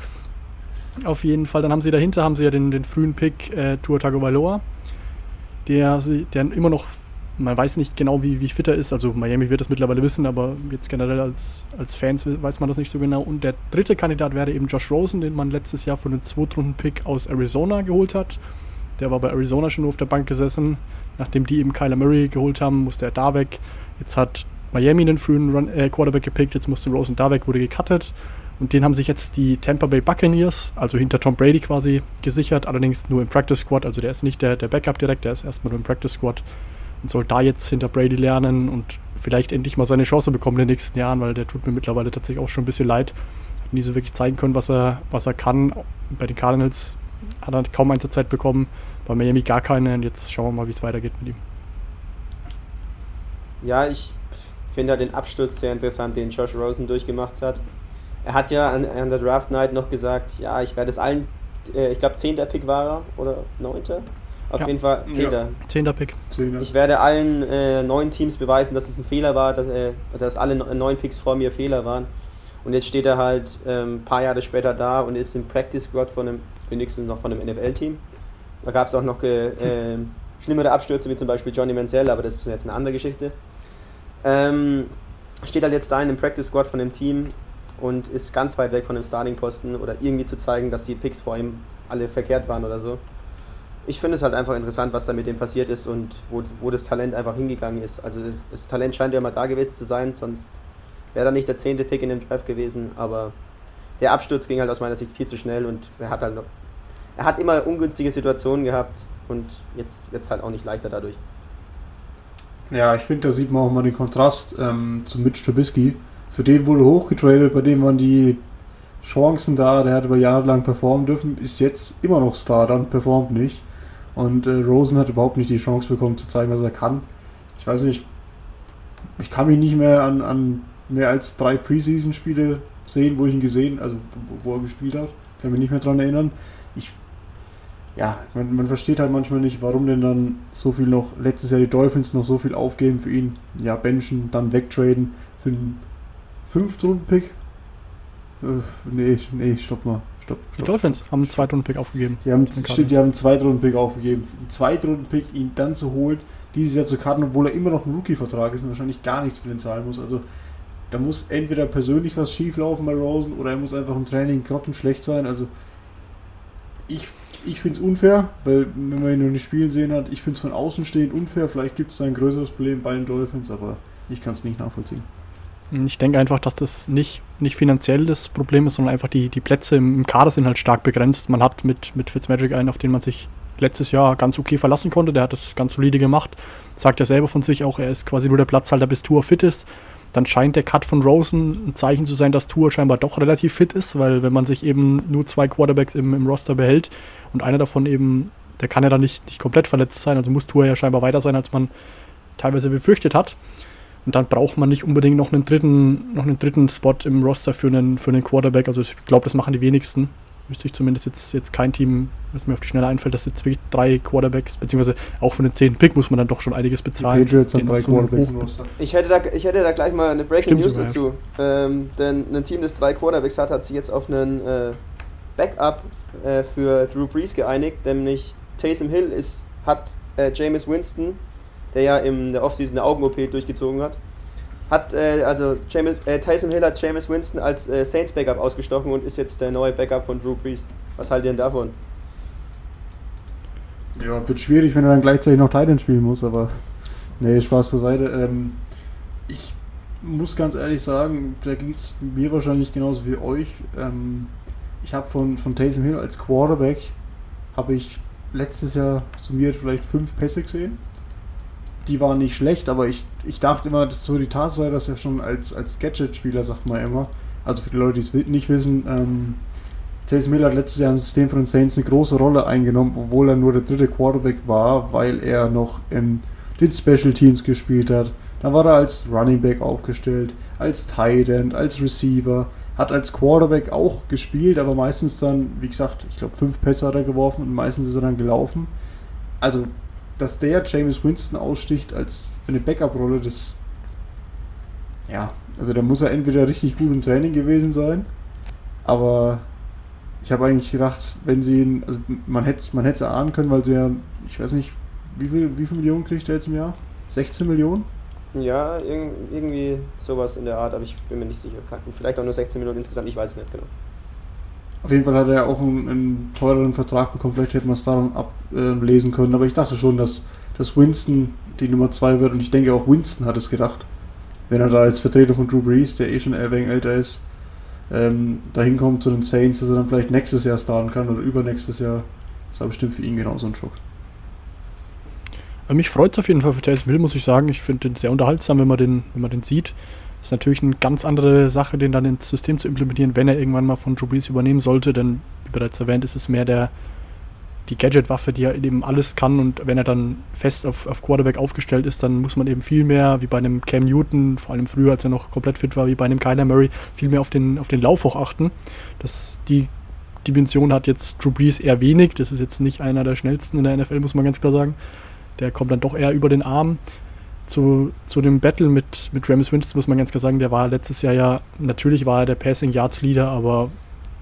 Auf jeden Fall. Dann haben sie dahinter haben sie ja den, den frühen Pick äh, Tua Tagovailoa, der, der immer noch, man weiß nicht genau, wie, wie fit er ist. Also Miami wird das mittlerweile wissen, aber jetzt generell als, als Fans weiß man das nicht so genau. Und der dritte Kandidat wäre eben Josh Rosen, den man letztes Jahr von einem Zweitrunden-Pick aus Arizona geholt hat. Der war bei Arizona schon nur auf der Bank gesessen. Nachdem die eben Kyler Murray geholt haben, musste er da weg. Jetzt hat Miami einen frühen Run, äh, Quarterback gepickt, jetzt musste Rosen da weg, wurde gecuttet. Und den haben sich jetzt die Tampa Bay Buccaneers, also hinter Tom Brady quasi, gesichert. Allerdings nur im Practice Squad. Also der ist nicht der, der Backup direkt, der ist erstmal nur im Practice Squad. Und soll da jetzt hinter Brady lernen und vielleicht endlich mal seine Chance bekommen in den nächsten Jahren, weil der tut mir mittlerweile tatsächlich auch schon ein bisschen leid. Hat nie so wirklich zeigen können, was er, was er kann. Bei den Cardinals hat er kaum Einsatzzeit bekommen. Bei Miami gar keine. Und jetzt schauen wir mal, wie es weitergeht mit ihm. Ja, ich finde halt den Absturz sehr interessant, den Josh Rosen durchgemacht hat. Er hat ja an, an der Draft Night noch gesagt, ja, ich werde es allen, äh, ich glaube 10. Pick war er oder 9. Auf ja. jeden Fall 10. Ja. 10. Pick. 10. Ich werde allen äh, neuen Teams beweisen, dass es ein Fehler war, dass, äh, dass alle neun Picks vor mir Fehler waren. Und jetzt steht er halt ein ähm, paar Jahre später da und ist im Practice Squad von einem, wenigstens noch von einem NFL-Team. Da gab es auch noch äh, hm. schlimmere Abstürze, wie zum Beispiel Johnny Manziel, aber das ist jetzt eine andere Geschichte. Ähm, steht halt jetzt da in dem Practice Squad von dem Team und ist ganz weit weg von dem Starting-Posten oder irgendwie zu zeigen, dass die Picks vor ihm alle verkehrt waren oder so. Ich finde es halt einfach interessant, was da mit dem passiert ist und wo, wo das Talent einfach hingegangen ist. Also das Talent scheint ja immer da gewesen zu sein, sonst wäre da nicht der zehnte Pick in dem Draft gewesen, aber der Absturz ging halt aus meiner Sicht viel zu schnell und er hat halt noch, er hat immer ungünstige Situationen gehabt und jetzt wird es halt auch nicht leichter dadurch. Ja, ich finde, da sieht man auch mal den Kontrast ähm, zu Mitch Trubisky. Für den wurde hochgetradet, bei dem waren die Chancen da, der hat über Jahre lang performen dürfen, ist jetzt immer noch Star, dann performt nicht. Und äh, Rosen hat überhaupt nicht die Chance bekommen zu zeigen, was er kann. Ich weiß nicht, ich kann mich nicht mehr an, an mehr als drei Preseason-Spiele sehen, wo ich ihn gesehen, also wo, wo er gespielt hat. Kann mich nicht mehr dran erinnern. Ich ja, man, man versteht halt manchmal nicht, warum denn dann so viel noch, letztes Jahr die Dolphins noch so viel aufgeben für ihn. Ja, benchen, dann wegtraden für einen Fünftrunden-Pick. Äh, nee, nee, stopp mal. Stopp, stopp, die Dolphins stopp, haben einen Zweitrunden-Pick aufgegeben. Die haben, stimmt, die haben einen Zweitrunden-Pick aufgegeben. Einen Zweitrunden-Pick, ihn dann zu holen, dieses Jahr zu karten, obwohl er immer noch ein Rookie-Vertrag ist und wahrscheinlich gar nichts für den zahlen muss. Also da muss entweder persönlich was schief laufen bei Rosen oder er muss einfach im Training grottenschlecht sein. Also ich ich finde es unfair, weil wenn man ihn noch nicht spielen sehen hat, ich finde es von außen stehend unfair. Vielleicht gibt es ein größeres Problem bei den Dolphins, aber ich kann es nicht nachvollziehen. Ich denke einfach, dass das nicht, nicht finanziell das Problem ist, sondern einfach die, die Plätze im, Kader sind halt stark begrenzt. Man hat mit, mit Fitzmagic einen, auf den man sich letztes Jahr ganz okay verlassen konnte. Der hat das ganz solide gemacht. Sagt er selber von sich auch, er ist quasi nur der Platzhalter, bis Tour fit ist dann scheint der Cut von Rosen ein Zeichen zu sein, dass Tour scheinbar doch relativ fit ist, weil wenn man sich eben nur zwei Quarterbacks im, im Roster behält und einer davon eben, der kann ja dann nicht, nicht komplett verletzt sein, also muss Tour ja scheinbar weiter sein, als man teilweise befürchtet hat. Und dann braucht man nicht unbedingt noch einen dritten, noch einen dritten Spot im Roster für einen, für einen Quarterback. Also ich glaube, das machen die wenigsten wüsste ich zumindest jetzt, jetzt kein Team, was mir auf die Schnelle einfällt, dass jetzt wirklich drei Quarterbacks, beziehungsweise auch von den zehn Pick muss man dann doch schon einiges bezahlen. Die Patriots haben drei Quarterbacks. Ich hätte, da, ich hätte da gleich mal eine Breaking Stimmt News sogar, dazu. Ja. Ähm, denn ein Team, das drei Quarterbacks hat, hat sich jetzt auf einen äh, Backup äh, für Drew Brees geeinigt, nämlich Taysom Hill ist, hat äh, Jameis Winston, der ja in der Offseason eine Augen-OP durchgezogen hat, hat äh, also James, äh, Tyson Hill hat James Winston als äh, Saints Backup ausgestochen und ist jetzt der neue Backup von Drew Brees. Was haltet ihr denn davon? Ja, wird schwierig, wenn er dann gleichzeitig noch Titan spielen muss, aber nee, Spaß beiseite. Ähm, ich muss ganz ehrlich sagen, da ging es mir wahrscheinlich genauso wie euch. Ähm, ich habe von, von Taysom Hill als Quarterback, habe ich letztes Jahr summiert vielleicht fünf Pässe gesehen. Die waren nicht schlecht, aber ich, ich dachte immer, so die Tatsache, dass er schon als, als Gadget-Spieler, sagt man immer, also für die Leute, die es nicht wissen, ähm, Taysom Hill hat letztes Jahr im System von den Saints eine große Rolle eingenommen, obwohl er nur der dritte Quarterback war, weil er noch in den Special Teams gespielt hat. Da war er als Running Back aufgestellt, als Tight End, als Receiver, hat als Quarterback auch gespielt, aber meistens dann, wie gesagt, ich glaube fünf Pässe hat er geworfen und meistens ist er dann gelaufen. Also, dass der James Winston aussticht als für eine Backup-Rolle, das ja, also da muss er entweder richtig gut im Training gewesen sein, aber ich habe eigentlich gedacht, wenn sie ihn, also man hätte man es erahnen können, weil sie ja, ich weiß nicht, wie viel, wie viel Millionen kriegt er jetzt im Jahr? 16 Millionen? Ja, irgendwie sowas in der Art, aber ich bin mir nicht sicher. Vielleicht auch nur 16 Millionen insgesamt, ich weiß es nicht genau. Auf jeden Fall hat er auch einen, einen teureren Vertrag bekommen, vielleicht hätte man es daran ablesen können, aber ich dachte schon, dass, dass Winston die Nummer 2 wird und ich denke auch Winston hat es gedacht, wenn er da als Vertreter von Drew Brees, der eh schon wenig älter ist, ähm, dahin kommt zu den Saints, dass er dann vielleicht nächstes Jahr starten kann oder übernächstes Jahr. Das war bestimmt für ihn genauso ein Schock. Mich freut es auf jeden Fall für Taysom Hill, muss ich sagen. Ich finde den sehr unterhaltsam, wenn man den, wenn man den sieht. Ist natürlich eine ganz andere Sache, den dann ins System zu implementieren, wenn er irgendwann mal von Drew Brees übernehmen sollte, denn wie bereits erwähnt, ist es mehr der, die Gadget-Waffe, die er eben alles kann und wenn er dann fest auf, auf Quarterback aufgestellt ist, dann muss man eben viel mehr, wie bei einem Cam Newton, vor allem früher, als er noch komplett fit war, wie bei einem Kyler Murray, viel mehr auf den, auf den Lauf auch achten. Das, die Dimension hat jetzt Drew Brees eher wenig, das ist jetzt nicht einer der schnellsten in der NFL, muss man ganz klar sagen. Der kommt dann doch eher über den Arm. Zu, zu dem Battle mit, mit James Winston muss man ganz klar sagen, der war letztes Jahr ja, natürlich war er der Passing Yards Leader, aber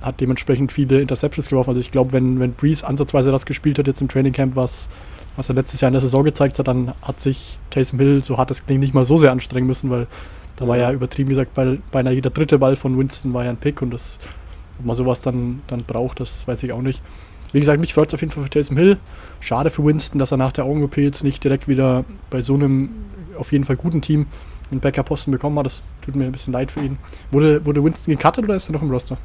hat dementsprechend viele Interceptions geworfen. Also ich glaube, wenn, wenn Breeze ansatzweise das gespielt hat jetzt im Training Camp, was, was er letztes Jahr in der Saison gezeigt hat, dann hat sich Taysom Hill, so hart es klingt, nicht mal so sehr anstrengen müssen, weil da war ja übertrieben gesagt, weil beinahe jeder dritte Ball von Winston war ja ein Pick und das, ob man sowas dann, dann braucht, das weiß ich auch nicht. Wie gesagt, mich freut es auf jeden Fall für Taysom Hill. Schade für Winston, dass er nach der Augen-OP jetzt nicht direkt wieder bei so einem auf jeden Fall guten Team einen Backup-Posten bekommen hat. Das tut mir ein bisschen leid für ihn. Wurde, wurde Winston gecuttet oder ist er noch im Roster?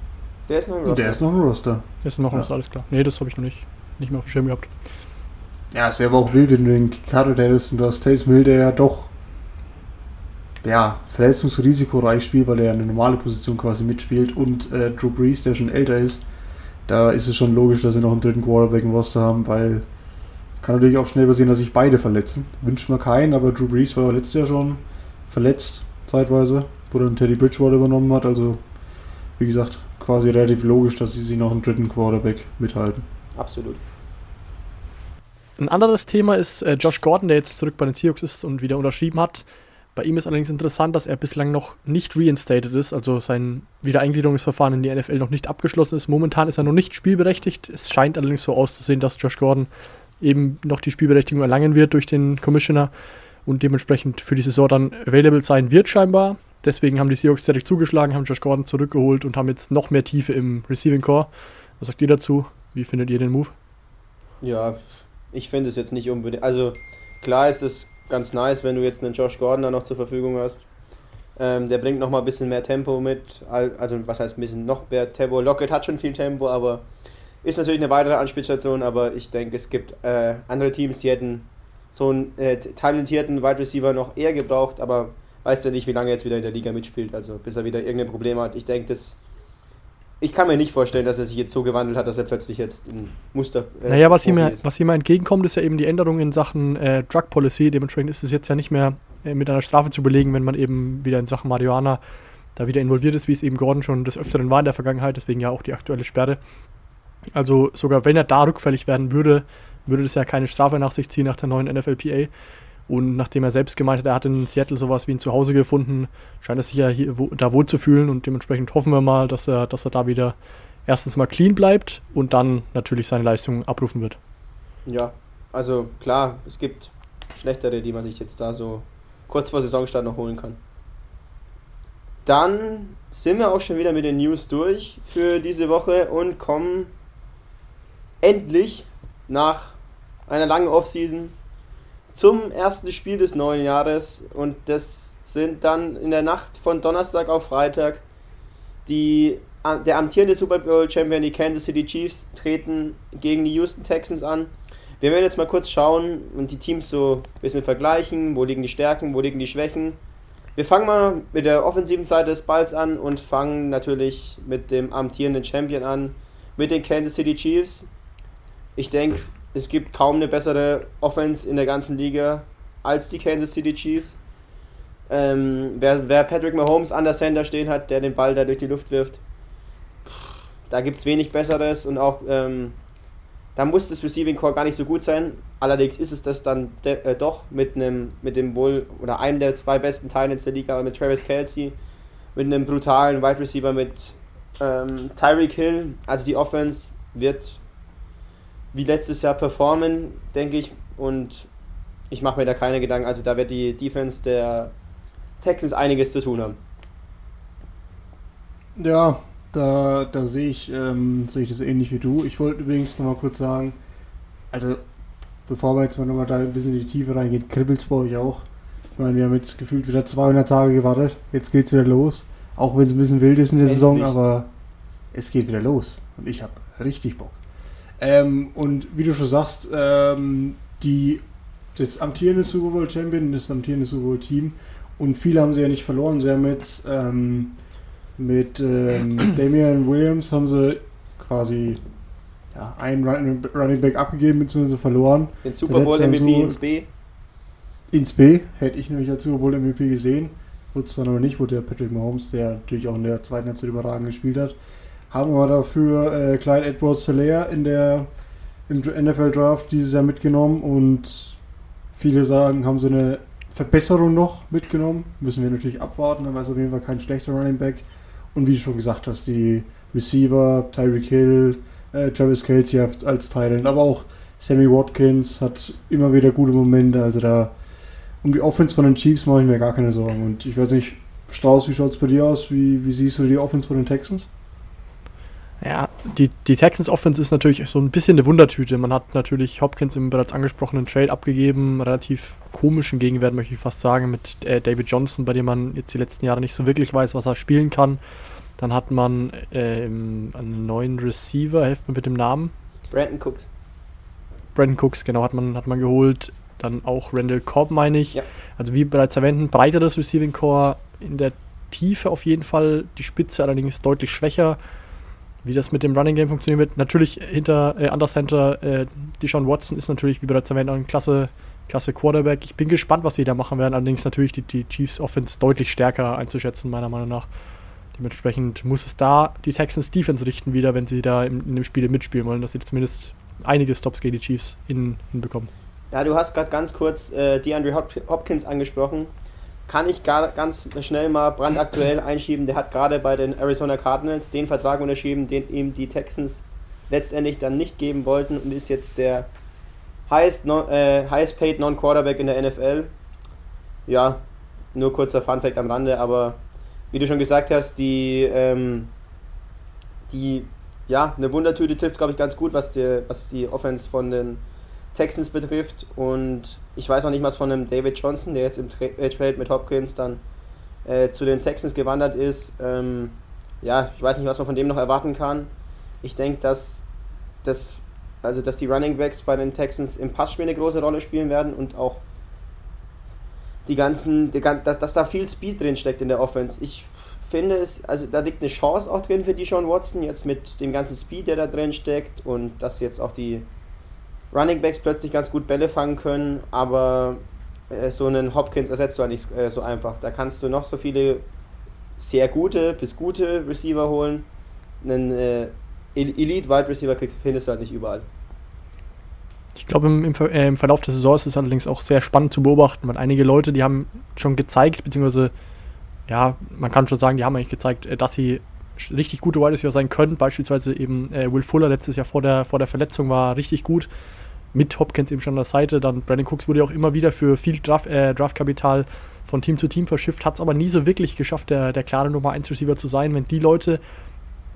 Der ist noch im Roster. Der ist noch im Roster. Der ist noch im ja. Roster, alles klar. Nee, das habe ich noch nicht, nicht mehr auf dem Schirm gehabt. Ja, es wäre aber auch wild, wenn du den gecuttet hättest und du hast Taysom Hill, der ja doch ja, verletzungsrisikoreich spielt, weil er ja eine normale Position quasi mitspielt und äh, Drew Brees, der schon älter ist, da ist es schon logisch, dass sie noch einen dritten Quarterback im Roster haben, weil kann natürlich auch schnell passieren, dass sich beide verletzen. Wünscht man keinen, aber Drew Brees war letztes Jahr schon verletzt, zeitweise, wo dann Teddy Bridgewater übernommen hat. Also, wie gesagt, quasi relativ logisch, dass sie sich noch einen dritten Quarterback mithalten. Absolut. Ein anderes Thema ist äh, Josh Gordon, der jetzt zurück bei den Seahawks ist und wieder unterschrieben hat. Bei ihm ist allerdings interessant, dass er bislang noch nicht reinstated ist, also sein Wiedereingliederungsverfahren in die NFL noch nicht abgeschlossen ist. Momentan ist er noch nicht spielberechtigt. Es scheint allerdings so auszusehen, dass Josh Gordon eben noch die Spielberechtigung erlangen wird durch den Commissioner und dementsprechend für die Saison dann available sein wird scheinbar. Deswegen haben die Seahawks direkt zugeschlagen, haben Josh Gordon zurückgeholt und haben jetzt noch mehr Tiefe im Receiving Core. Was sagt ihr dazu? Wie findet ihr den Move? Ja, ich finde es jetzt nicht unbedingt. Also klar ist es ganz nice, wenn du jetzt einen Josh Gordon da noch zur Verfügung hast. Ähm, der bringt noch mal ein bisschen mehr Tempo mit. Also, was heißt ein bisschen noch mehr Tempo? Lockett hat schon viel Tempo, aber ist natürlich eine weitere Anspielstation. Aber ich denke, es gibt äh, andere Teams, die hätten so einen äh, talentierten Wide Receiver noch eher gebraucht, aber weiß ja nicht, wie lange er jetzt wieder in der Liga mitspielt. Also, bis er wieder irgendein Problem hat. Ich denke, das ich kann mir nicht vorstellen, dass er sich jetzt so gewandelt hat, dass er plötzlich jetzt ein Muster. Äh, naja, was ihm, was ihm entgegenkommt, ist ja eben die Änderung in Sachen äh, Drug Policy. Dementsprechend ist es jetzt ja nicht mehr äh, mit einer Strafe zu belegen, wenn man eben wieder in Sachen Marihuana da wieder involviert ist, wie es eben Gordon schon des Öfteren war in der Vergangenheit, deswegen ja auch die aktuelle Sperre. Also sogar wenn er da rückfällig werden würde, würde das ja keine Strafe nach sich ziehen nach der neuen NFLPA. Und nachdem er selbst gemeint hat, er hat in Seattle sowas wie ein Zuhause gefunden, scheint er sich ja hier, wo, da wohl zu fühlen und dementsprechend hoffen wir mal, dass er, dass er da wieder erstens mal clean bleibt und dann natürlich seine Leistung abrufen wird. Ja, also klar, es gibt schlechtere, die man sich jetzt da so kurz vor Saisonstart noch holen kann. Dann sind wir auch schon wieder mit den News durch für diese Woche und kommen endlich nach einer langen Offseason zum ersten Spiel des neuen Jahres und das sind dann in der Nacht von Donnerstag auf Freitag die, der amtierende Super Bowl Champion, die Kansas City Chiefs, treten gegen die Houston Texans an. Wir werden jetzt mal kurz schauen und die Teams so ein bisschen vergleichen, wo liegen die Stärken, wo liegen die Schwächen. Wir fangen mal mit der offensiven Seite des Balls an und fangen natürlich mit dem amtierenden Champion an, mit den Kansas City Chiefs. Ich denke, es gibt kaum eine bessere Offense in der ganzen Liga als die Kansas City Chiefs. Ähm, wer, wer Patrick Mahomes an der Center stehen hat, der den Ball da durch die Luft wirft, da gibt es wenig Besseres und auch ähm, da muss das Receiving Core gar nicht so gut sein. Allerdings ist es das dann äh, doch mit einem, mit dem wohl oder einem der zwei besten Titans der Liga, mit Travis Kelsey, mit einem brutalen Wide Receiver mit ähm, Tyreek Hill. Also die Offense wird wie letztes Jahr performen, denke ich. Und ich mache mir da keine Gedanken. Also da wird die Defense der Texans einiges zu tun haben. Ja, da, da sehe ich, ähm, sehe ich das ähnlich wie du. Ich wollte übrigens nochmal kurz sagen, also bevor wir jetzt mal nochmal da ein bisschen in die Tiefe reingehen, kribbelt es bei euch auch. Ich meine, wir haben jetzt gefühlt wieder 200 Tage gewartet. Jetzt geht es wieder los. Auch wenn es ein bisschen wild ist in der Endlich. Saison, aber es geht wieder los. Und ich habe richtig Bock. Ähm, und wie du schon sagst, ähm, die, das amtierende Super Bowl Champion, das amtierende Super Bowl Team und viele haben sie ja nicht verloren. Sie haben jetzt ähm, mit ähm, Damian Williams haben sie quasi ja, einen Running Back abgegeben bzw. verloren. Den Super Bowl MVP so ins B. Ins B hätte ich nämlich als Super Bowl MVP gesehen. Wurde es dann aber nicht, wurde der Patrick Mahomes, der natürlich auch in der zweiten Halbzeit überragend gespielt hat. Haben wir dafür äh, Clyde Edwards Hilaire in der im NFL Draft dieses Jahr mitgenommen und viele sagen, haben sie eine Verbesserung noch mitgenommen. Müssen wir natürlich abwarten, aber ist auf jeden Fall kein schlechter Running Back. Und wie du schon gesagt hast, die Receiver, Tyreek Hill, äh, Travis Kelsey als Thailand, aber auch Sammy Watkins hat immer wieder gute Momente. Also da um die Offense von den Chiefs mache ich mir gar keine Sorgen. Und ich weiß nicht, Strauß, wie schaut es bei dir aus? Wie, wie siehst du die Offense von den Texans? Ja, die, die Texans Offense ist natürlich so ein bisschen eine Wundertüte. Man hat natürlich Hopkins im bereits angesprochenen Trade abgegeben, relativ komischen Gegenwert, möchte ich fast sagen, mit äh, David Johnson, bei dem man jetzt die letzten Jahre nicht so wirklich weiß, was er spielen kann. Dann hat man äh, einen neuen Receiver, helft mir mit dem Namen. Brandon Cooks. Brandon Cooks, genau, hat man, hat man geholt. Dann auch Randall Cobb, meine ich. Ja. Also wie bereits erwähnt, ein breiteres Receiving Core in der Tiefe auf jeden Fall. Die Spitze allerdings deutlich schwächer wie das mit dem Running Game funktionieren wird. Natürlich hinter äh, Under Center äh, Deshaun Watson ist natürlich, wie bereits erwähnt, ein klasse, klasse Quarterback. Ich bin gespannt, was sie da machen werden. Allerdings natürlich die, die Chiefs Offense deutlich stärker einzuschätzen, meiner Meinung nach. Dementsprechend muss es da die Texans Defense richten wieder, wenn sie da in, in dem Spiel mitspielen wollen, dass sie zumindest einige Stops gegen die Chiefs hin, hinbekommen. Ja, du hast gerade ganz kurz äh, DeAndre Hopkins angesprochen kann ich gar, ganz schnell mal brandaktuell einschieben. Der hat gerade bei den Arizona Cardinals den Vertrag unterschrieben, den ihm die Texans letztendlich dann nicht geben wollten und ist jetzt der highest, non, äh, highest paid Non-Quarterback in der NFL. Ja, nur kurzer Funfact am Rande, aber wie du schon gesagt hast, die, ähm, die ja, eine Wundertüte trifft glaube ich, ganz gut, was die, was die Offense von den Texans betrifft. Und ich weiß auch nicht was von einem David Johnson, der jetzt im Tra äh, Trade mit Hopkins dann äh, zu den Texans gewandert ist. Ähm, ja, ich weiß nicht, was man von dem noch erwarten kann. Ich denke, dass, dass, also, dass die Running Backs bei den Texans im Passspiel eine große Rolle spielen werden und auch die ganzen, die, dass, dass da viel Speed drin steckt in der Offense. Ich finde es, also da liegt eine Chance auch drin für die Sean Watson, jetzt mit dem ganzen Speed, der da drin steckt und dass jetzt auch die Running Backs plötzlich ganz gut Bälle fangen können, aber äh, so einen Hopkins ersetzt du halt nicht äh, so einfach. Da kannst du noch so viele sehr gute bis gute Receiver holen. Einen äh, Elite Wide Receiver findest du halt nicht überall. Ich glaube, im, im, äh, im, Verlauf der Saison ist es allerdings auch sehr spannend zu beobachten, weil einige Leute, die haben schon gezeigt, beziehungsweise, ja, man kann schon sagen, die haben eigentlich gezeigt, äh, dass sie richtig gute Wide Receiver sein können. Beispielsweise eben äh, Will Fuller letztes Jahr vor der, vor der Verletzung war richtig gut mit Hopkins eben schon an der Seite. Dann Brandon Cooks wurde ja auch immer wieder für viel Draft, äh, Draftkapital von Team zu Team verschifft, hat es aber nie so wirklich geschafft, der, der klare Nummer 1 Receiver zu sein. Wenn die Leute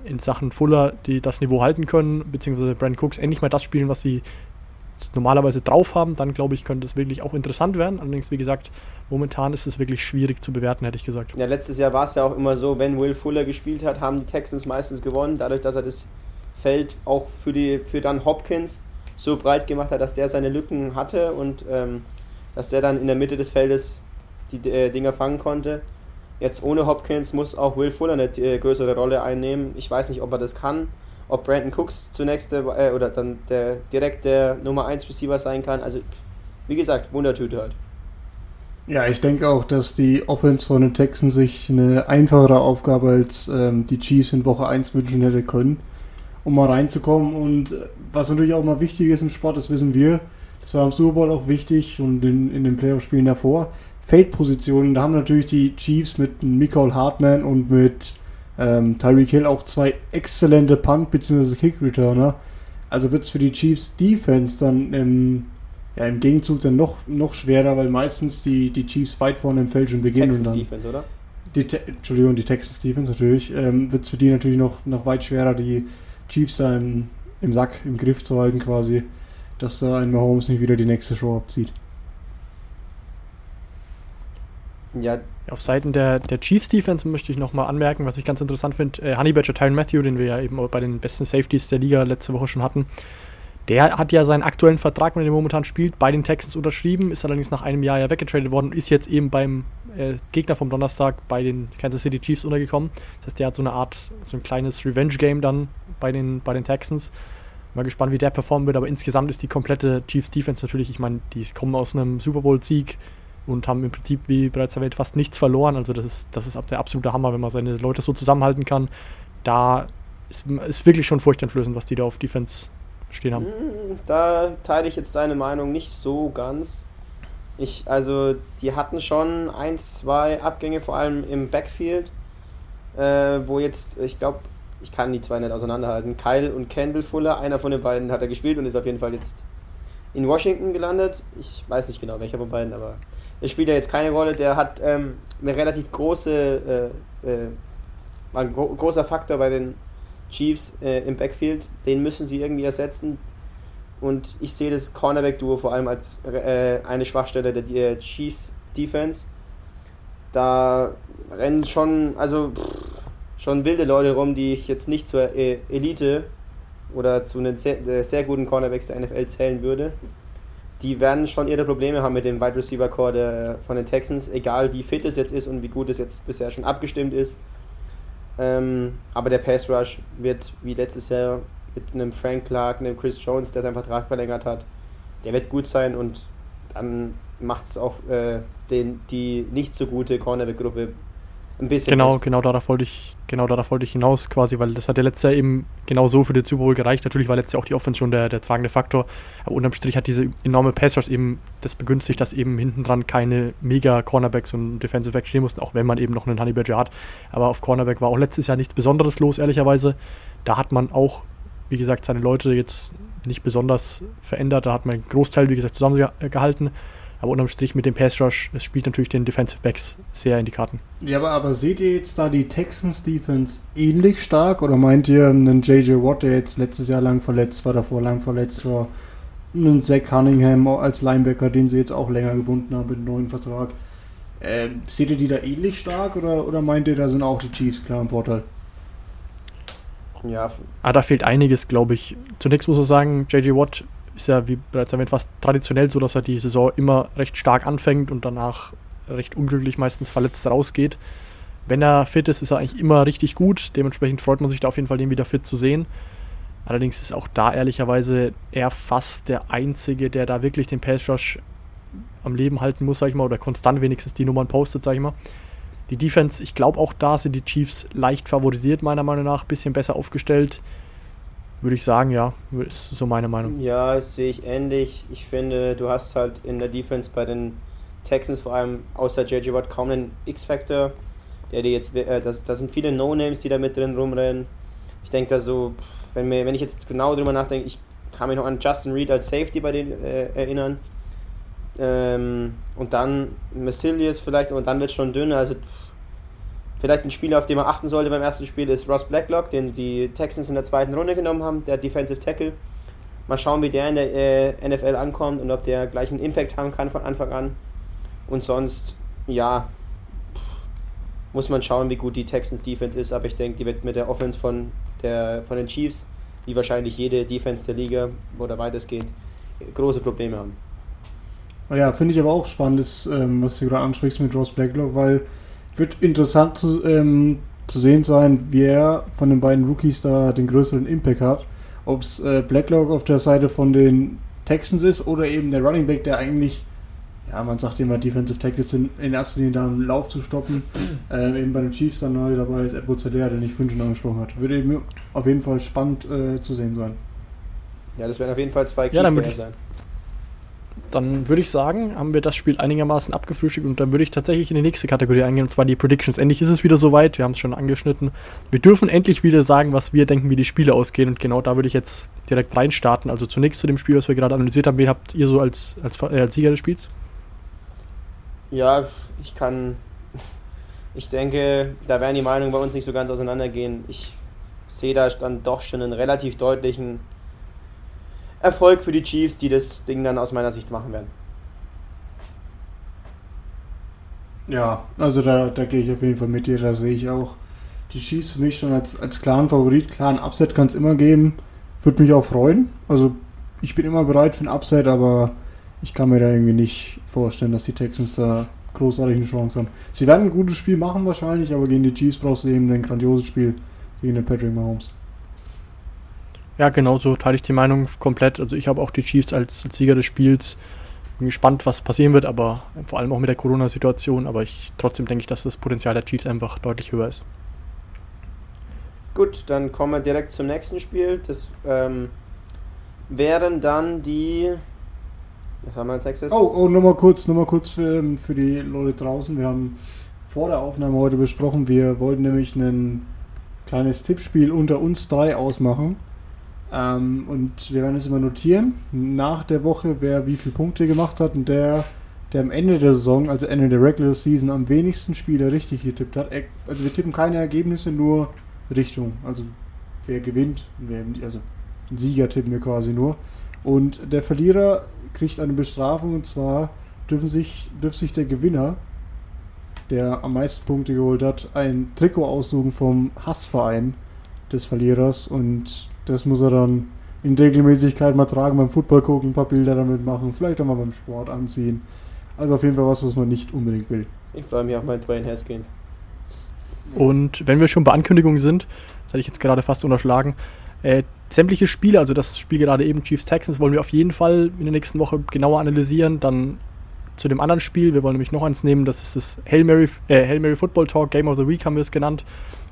in Sachen Fuller die das Niveau halten können, beziehungsweise Brand Cooks endlich mal das spielen, was sie normalerweise drauf haben, dann glaube ich, könnte es wirklich auch interessant werden. Allerdings, wie gesagt, momentan ist es wirklich schwierig zu bewerten, hätte ich gesagt. Ja, letztes Jahr war es ja auch immer so, wenn Will Fuller gespielt hat, haben die Texans meistens gewonnen, dadurch, dass er das Feld auch für, die, für dann Hopkins so breit gemacht hat, dass der seine Lücken hatte und ähm, dass der dann in der Mitte des Feldes die äh, Dinger fangen konnte. Jetzt ohne Hopkins muss auch Will Fuller eine äh, größere Rolle einnehmen. Ich weiß nicht, ob er das kann ob Brandon Cooks zunächst äh, oder dann der direkt der Nummer 1 Receiver sein kann. Also, wie gesagt, Wundertüte halt. Ja, ich denke auch, dass die Offense von den Texans sich eine einfachere Aufgabe als ähm, die Chiefs in Woche 1 wünschen hätte können, um mal reinzukommen. Und äh, was natürlich auch mal wichtig ist im Sport, das wissen wir, das war im Super Bowl auch wichtig und in, in den Playoff-Spielen davor, Feldpositionen. Da haben natürlich die Chiefs mit Michael Hartman und mit ähm, Tyreek Hill auch zwei exzellente Punt- bzw. Kick-Returner. Also wird es für die Chiefs Defense dann im, ja, im Gegenzug dann noch, noch schwerer, weil meistens die, die Chiefs weit vorne im Feld schon beginnen. Texas und dann, Defense, oder? Die Entschuldigung, die Texas Defense natürlich. Ähm, wird es für die natürlich noch, noch weit schwerer, die Chiefs da im, im Sack, im Griff zu halten quasi, dass da ein Mahomes nicht wieder die nächste Show abzieht. Ja, auf Seiten der, der Chiefs Defense möchte ich nochmal anmerken, was ich ganz interessant finde. Äh, Honey Badger Tyron Matthew, den wir ja eben bei den besten Safeties der Liga letzte Woche schon hatten, der hat ja seinen aktuellen Vertrag, mit dem er momentan spielt, bei den Texans unterschrieben, ist allerdings nach einem Jahr ja weggetradet worden und ist jetzt eben beim äh, Gegner vom Donnerstag bei den Kansas City Chiefs untergekommen. Das heißt, der hat so eine Art, so ein kleines Revenge-Game dann bei den, bei den Texans. Mal gespannt, wie der performen wird, aber insgesamt ist die komplette Chiefs Defense natürlich, ich meine, die kommen aus einem Super Bowl-Sieg, und haben im Prinzip, wie bereits erwähnt, fast nichts verloren. Also das ist, das ist der absolute Hammer, wenn man seine Leute so zusammenhalten kann. Da ist, ist wirklich schon furchteinflößend, was die da auf Defense stehen haben. Mm, da teile ich jetzt deine Meinung nicht so ganz. Ich, also, die hatten schon ein, zwei Abgänge, vor allem im Backfield, äh, wo jetzt, ich glaube, ich kann die zwei nicht auseinanderhalten. Kyle und Kendall Fuller, einer von den beiden hat er gespielt und ist auf jeden Fall jetzt in Washington gelandet. Ich weiß nicht genau, welcher von beiden, aber der spielt ja jetzt keine Rolle. Der hat ähm, eine relativ große, äh, äh, ein gro großer Faktor bei den Chiefs äh, im Backfield. Den müssen sie irgendwie ersetzen. Und ich sehe das Cornerback-Duo vor allem als äh, eine Schwachstelle der, der Chiefs Defense. Da rennen schon, also pff, schon wilde Leute rum, die ich jetzt nicht zur e-, Elite oder zu den sehr, sehr guten Cornerbacks der NFL zählen würde die werden schon ihre Probleme haben mit dem Wide Receiver Core von den Texans, egal wie fit es jetzt ist und wie gut es jetzt bisher schon abgestimmt ist. Ähm, aber der Pass Rush wird wie letztes Jahr mit einem Frank Clark, einem Chris Jones, der seinen Vertrag verlängert hat, der wird gut sein und dann macht es auch äh, den, die nicht so gute Cornerback-Gruppe ein bisschen. Genau, genau darauf wollte ich, genau darauf wollte ich hinaus quasi, weil das hat ja letztes Jahr eben genau so für den Super Bowl gereicht. Natürlich war letztes Jahr auch die Offense schon der, der tragende Faktor, aber unterm Strich hat diese enorme Pass eben das begünstigt, dass eben hinten dran keine mega Cornerbacks und Defensive Backs stehen mussten, auch wenn man eben noch einen Honey Badger hat. Aber auf Cornerback war auch letztes Jahr nichts Besonderes los, ehrlicherweise. Da hat man auch, wie gesagt, seine Leute jetzt nicht besonders verändert. Da hat man einen Großteil, wie gesagt, zusammengehalten. Aber unterm Strich mit dem Pass Rush, es spielt natürlich den Defensive Backs sehr in die Karten. Ja, aber, aber seht ihr jetzt da die Texans Defense ähnlich stark oder meint ihr einen JJ Watt, der jetzt letztes Jahr lang verletzt war, davor lang verletzt war, einen Zach Cunningham als Linebacker, den sie jetzt auch länger gebunden haben mit einem neuen Vertrag? Äh, seht ihr die da ähnlich stark oder, oder meint ihr, da sind auch die Chiefs klar im Vorteil? Ja. Ah, da fehlt einiges, glaube ich. Zunächst muss man sagen, JJ Watt ist ja, wie bereits erwähnt, fast traditionell so, dass er die Saison immer recht stark anfängt und danach recht unglücklich meistens verletzt rausgeht. Wenn er fit ist, ist er eigentlich immer richtig gut. Dementsprechend freut man sich da auf jeden Fall, den wieder fit zu sehen. Allerdings ist auch da ehrlicherweise er fast der Einzige, der da wirklich den Pass Rush am Leben halten muss, sag ich mal, oder konstant wenigstens die Nummern postet, sag ich mal. Die Defense, ich glaube auch da sind die Chiefs leicht favorisiert, meiner Meinung nach, bisschen besser aufgestellt würde ich sagen, ja, ist so meine Meinung. Ja, das sehe ich ähnlich. Ich finde, du hast halt in der Defense bei den Texans vor allem außer JJ Watt kaum einen X-Factor, der dir jetzt, äh, das, das sind viele No-Names, die da mit drin rumrennen. Ich denke da so, wenn, mir, wenn ich jetzt genau drüber nachdenke, ich kann mich noch an Justin Reed als Safety bei denen äh, erinnern. Ähm, und dann Massilius vielleicht, und dann wird es schon dünner. Also Vielleicht ein Spieler, auf den man achten sollte beim ersten Spiel, ist Ross Blacklock, den die Texans in der zweiten Runde genommen haben, der Defensive Tackle. Mal schauen, wie der in der äh, NFL ankommt und ob der gleich einen Impact haben kann von Anfang an. Und sonst, ja, muss man schauen, wie gut die Texans Defense ist. Aber ich denke, die wird mit der Offense von, der, von den Chiefs, wie wahrscheinlich jede Defense der Liga oder weitestgehend, große Probleme haben. Ja, finde ich aber auch spannend, ist, ähm, was du gerade ansprichst mit Ross Blacklock, weil wird interessant zu, ähm, zu sehen sein, wer von den beiden Rookies da den größeren Impact hat. Ob es äh, Blacklock auf der Seite von den Texans ist oder eben der Running Back, der eigentlich, ja, man sagt immer, Defensive Tackles sind in erster Linie da, einen Lauf zu stoppen. Äh, eben bei den Chiefs dann neu dabei ist Edward Zeller, der nicht Fünf angesprochen hat. Würde eben auf jeden Fall spannend äh, zu sehen sein. Ja, das werden auf jeden Fall zwei ja, dann sein dann würde ich sagen, haben wir das Spiel einigermaßen abgefrühstückt und dann würde ich tatsächlich in die nächste Kategorie eingehen, und zwar die Predictions. Endlich ist es wieder soweit, wir haben es schon angeschnitten. Wir dürfen endlich wieder sagen, was wir denken, wie die Spiele ausgehen und genau da würde ich jetzt direkt reinstarten. Also zunächst zu dem Spiel, was wir gerade analysiert haben, wen habt ihr so als, als, äh, als Sieger des Spiels? Ja, ich kann. Ich denke, da werden die Meinungen bei uns nicht so ganz auseinandergehen. Ich sehe da dann doch schon einen relativ deutlichen Erfolg für die Chiefs, die das Ding dann aus meiner Sicht machen werden. Ja, also da, da gehe ich auf jeden Fall mit dir. Da sehe ich auch die Chiefs für mich schon als, als klaren Favorit. Klaren Upset kann es immer geben. Würde mich auch freuen. Also ich bin immer bereit für ein Upset, aber ich kann mir da irgendwie nicht vorstellen, dass die Texans da großartig eine Chance haben. Sie werden ein gutes Spiel machen wahrscheinlich, aber gegen die Chiefs brauchst du eben ein grandioses Spiel gegen den Patrick Mahomes. Ja, genau so teile ich die Meinung komplett. Also ich habe auch die Chiefs als, als Sieger des Spiels. Bin gespannt, was passieren wird, aber vor allem auch mit der Corona-Situation. Aber ich trotzdem denke ich, dass das Potenzial der Chiefs einfach deutlich höher ist. Gut, dann kommen wir direkt zum nächsten Spiel. Das ähm, wären dann die. Was haben wir als nächstes? Oh, oh nochmal kurz, noch mal kurz für, für die Leute draußen. Wir haben vor der Aufnahme heute besprochen, wir wollten nämlich ein kleines Tippspiel unter uns drei ausmachen. Ähm, und wir werden es immer notieren, nach der Woche, wer wie viele Punkte gemacht hat und der, der am Ende der Saison, also Ende der Regular Season, am wenigsten Spiele richtig getippt hat. Also wir tippen keine Ergebnisse, nur Richtung. Also wer gewinnt, wer, also ein Sieger tippen wir quasi nur. Und der Verlierer kriegt eine Bestrafung und zwar dürfen sich, dürfte sich der Gewinner, der am meisten Punkte geholt hat, ein Trikot aussuchen vom Hassverein des Verlierers und das muss er dann in Regelmäßigkeit mal tragen, beim Football gucken, ein paar Bilder damit machen, vielleicht auch mal beim Sport anziehen. Also auf jeden Fall was, was man nicht unbedingt will. Ich freue mich auf meinen Dwayne Haskins. Und wenn wir schon bei Ankündigungen sind, das hatte ich jetzt gerade fast unterschlagen, äh, sämtliche Spiele, also das Spiel gerade eben Chiefs Texans, wollen wir auf jeden Fall in der nächsten Woche genauer analysieren. Dann zu dem anderen Spiel, wir wollen nämlich noch eins nehmen, das ist das Hail Mary, äh, Hail Mary Football Talk, Game of the Week haben wir es genannt.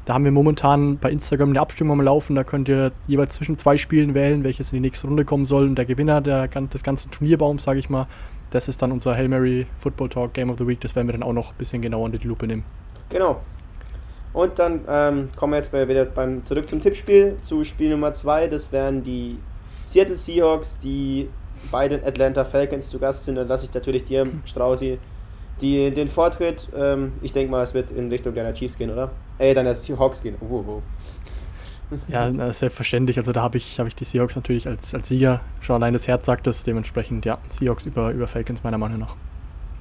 Da haben wir momentan bei Instagram eine Abstimmung am Laufen. Da könnt ihr jeweils zwischen zwei Spielen wählen, welches in die nächste Runde kommen soll. Und der Gewinner der, des ganzen Turnierbaums, sage ich mal, das ist dann unser Hail Mary Football Talk Game of the Week. Das werden wir dann auch noch ein bisschen genauer unter die Lupe nehmen. Genau. Und dann ähm, kommen wir jetzt bei, wieder beim, zurück zum Tippspiel, zu Spiel Nummer 2. Das wären die Seattle Seahawks, die beiden Atlanta Falcons zu Gast sind. Dann lasse ich natürlich dir, Strausi, die, den Vortritt, ähm, ich denke mal, es wird in Richtung deiner Chiefs gehen, oder? Äh, deiner Seahawks gehen. Oh, oh. Ja, selbstverständlich. Also da habe ich, hab ich die Seahawks natürlich als, als Sieger. Schon allein das Herz sagt es. Dementsprechend, ja, Seahawks über, über Falcons meiner Meinung nach.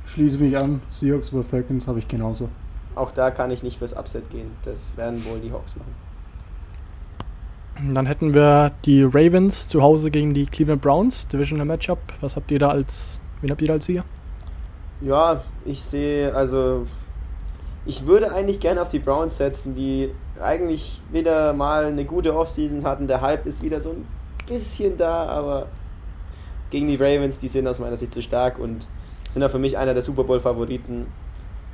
Schließe mich an. Seahawks über Falcons habe ich genauso. Auch da kann ich nicht fürs Upset gehen. Das werden wohl die Hawks machen. Dann hätten wir die Ravens zu Hause gegen die Cleveland Browns, Divisional Matchup. Was habt ihr da als, wen habt ihr da als Sieger? Ja, ich sehe, also ich würde eigentlich gerne auf die Browns setzen, die eigentlich wieder mal eine gute Offseason hatten. Der Hype ist wieder so ein bisschen da, aber gegen die Ravens, die sind aus meiner Sicht zu stark und sind ja für mich einer der Super Bowl-Favoriten.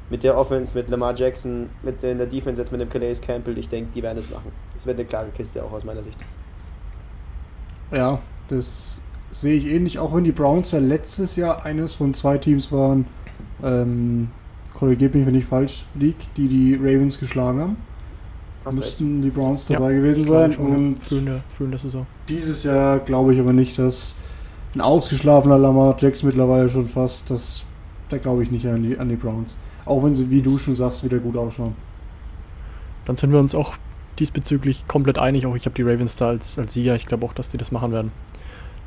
Mit der Offense, mit Lamar Jackson, mit in der Defense jetzt mit dem Calais Campbell, ich denke, die werden es machen. Das wird eine klare Kiste auch aus meiner Sicht. Ja, das sehe ich ähnlich, auch wenn die Browns ja letztes Jahr eines von zwei Teams waren, ähm, korrigiert mich, wenn ich falsch liege, die die Ravens geschlagen haben. Hast Müssten die Browns dabei ja, gewesen sein. Und frühe, frühe Saison. Dieses Jahr glaube ich aber nicht, dass ein ausgeschlafener Lamar Jackson mittlerweile schon fast, das, da glaube ich nicht an die, an die Browns. Auch wenn sie, wie du schon sagst, wieder gut ausschauen. dann sind wir uns auch diesbezüglich komplett einig. Auch ich habe die Ravens da als, als Sieger. Ich glaube auch, dass die das machen werden.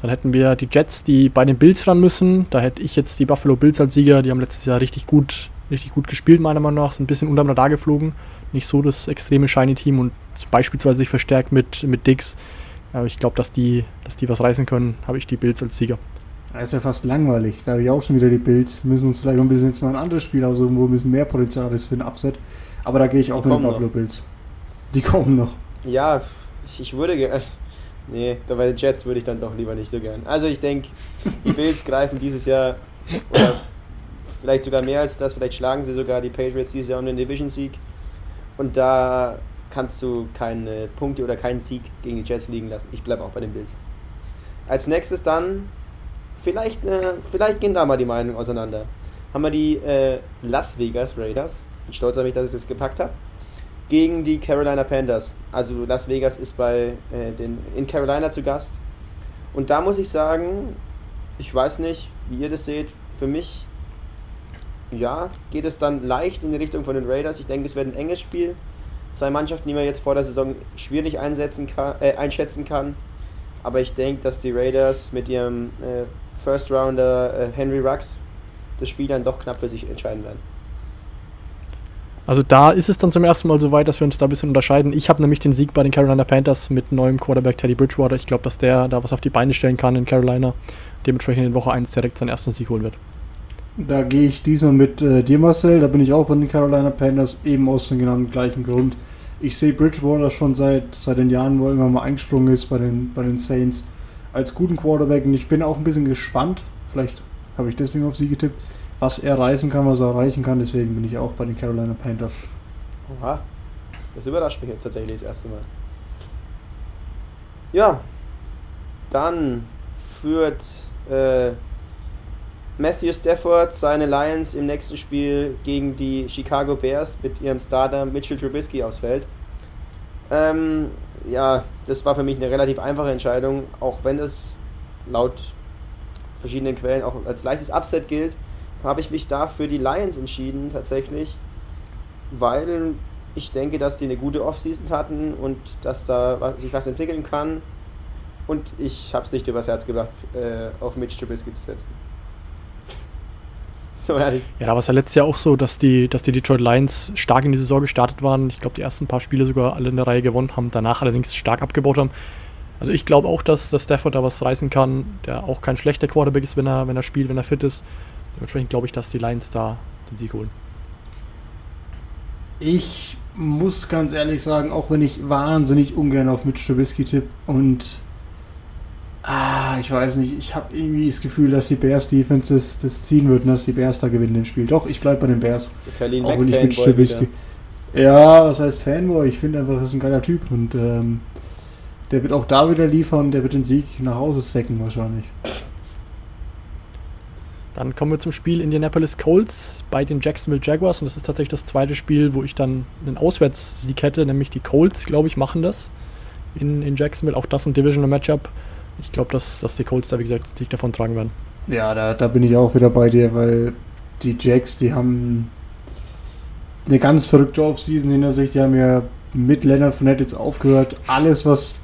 Dann hätten wir die Jets, die bei den Bills ran müssen. Da hätte ich jetzt die Buffalo Bills als Sieger. Die haben letztes Jahr richtig gut, richtig gut gespielt, meiner Meinung nach. Sind ein bisschen unterm Radar geflogen. Nicht so das extreme Shiny-Team und beispielsweise sich verstärkt mit, mit Dix. Aber ich glaube, dass die, dass die was reißen können, habe ich die Bills als Sieger. Das ist ja fast langweilig. Da habe ich auch schon wieder die Bills. Wir müssen uns vielleicht noch ein bisschen jetzt mal ein anderes Spiel aussuchen, wo ein bisschen mehr Potenzial ist für ein Upset. Aber da gehe ich auch Die mit den Buffalo Bills. Die kommen noch. Ja, ich, ich würde gerne. Nee, bei den Jets würde ich dann doch lieber nicht so gern. Also ich denke, die Bills greifen dieses Jahr oder vielleicht sogar mehr als das, vielleicht schlagen sie sogar die Patriots dieses Jahr um den Division-Sieg. Und da kannst du keine Punkte oder keinen Sieg gegen die Jets liegen lassen. Ich bleibe auch bei den Bills. Als nächstes dann, vielleicht, äh, vielleicht gehen da mal die Meinungen auseinander. Haben wir die äh, Las Vegas Raiders. Bin stolz auf mich, dass ich das gepackt habe gegen die Carolina Panthers. Also Las Vegas ist bei äh, den, in Carolina zu Gast. Und da muss ich sagen, ich weiß nicht, wie ihr das seht. Für mich, ja, geht es dann leicht in die Richtung von den Raiders. Ich denke, es wird ein enges Spiel. Zwei Mannschaften, die man jetzt vor der Saison schwierig einsetzen kann, äh, einschätzen kann. Aber ich denke, dass die Raiders mit ihrem äh, First Rounder äh, Henry Rux das Spiel dann doch knapp für sich entscheiden werden. Also da ist es dann zum ersten Mal so weit, dass wir uns da ein bisschen unterscheiden. Ich habe nämlich den Sieg bei den Carolina Panthers mit neuem Quarterback Teddy Bridgewater. Ich glaube, dass der da was auf die Beine stellen kann in Carolina. Dementsprechend in Woche 1 direkt seinen ersten Sieg holen wird. Da gehe ich diesmal mit äh, dir, Marcel. Da bin ich auch bei den Carolina Panthers, eben aus dem genannten gleichen Grund. Ich sehe Bridgewater schon seit, seit den Jahren, wo er immer mal eingesprungen ist bei den, bei den Saints, als guten Quarterback. Und ich bin auch ein bisschen gespannt, vielleicht habe ich deswegen auf sie getippt, was er reißen kann, was er erreichen kann. Deswegen bin ich auch bei den Carolina Panthers. Oha, das überrascht mich jetzt tatsächlich das erste Mal. Ja, dann führt äh, Matthew Stafford seine Lions im nächsten Spiel gegen die Chicago Bears mit ihrem Starter Mitchell Trubisky aufs Feld. Ähm, ja, das war für mich eine relativ einfache Entscheidung, auch wenn es laut verschiedenen Quellen auch als leichtes Upset gilt, habe ich mich da für die Lions entschieden tatsächlich, weil ich denke, dass die eine gute Offseason hatten und dass da sich was entwickeln kann. Und ich habe es nicht übers Herz gebracht, äh, auf Mitch Trubisky zu setzen. So ehrlich. Ja, da war es ja letztes Jahr auch so, dass die, dass die Detroit Lions stark in die Saison gestartet waren. Ich glaube, die ersten paar Spiele sogar alle in der Reihe gewonnen haben, danach allerdings stark abgebaut haben. Also ich glaube auch, dass, dass Stafford da was reißen kann, der auch kein schlechter Quarterback ist, wenn er, wenn er spielt, wenn er fit ist. Dementsprechend glaube ich, dass die Lions da den Sieg holen. Ich muss ganz ehrlich sagen, auch wenn ich wahnsinnig ungern auf Mitch Trubisky tippe und ah, ich weiß nicht, ich habe irgendwie das Gefühl, dass die Bears Defense das, das ziehen würden, dass die Bears da gewinnen im Spiel. Doch, ich bleibe bei den Bears. Der Verlin Auch wenn ich Mitch Trubisky. Ja, was heißt Fanboy? Ich finde einfach, das ist ein geiler Typ und ähm, der wird auch da wieder liefern, der wird den Sieg nach Hause sacken wahrscheinlich. Dann kommen wir zum Spiel Indianapolis Colts bei den Jacksonville Jaguars und das ist tatsächlich das zweite Spiel, wo ich dann einen Auswärtssieg hätte, nämlich die Colts, glaube ich, machen das in, in Jacksonville. Auch das ein Divisional Matchup. Ich glaube, dass, dass die Colts da, wie gesagt, Sieg davon tragen werden. Ja, da, da bin ich auch wieder bei dir, weil die Jacks, die haben eine ganz verrückte Offseason hinter sich. Die haben ja mit Leonard Fournette jetzt aufgehört. Alles, was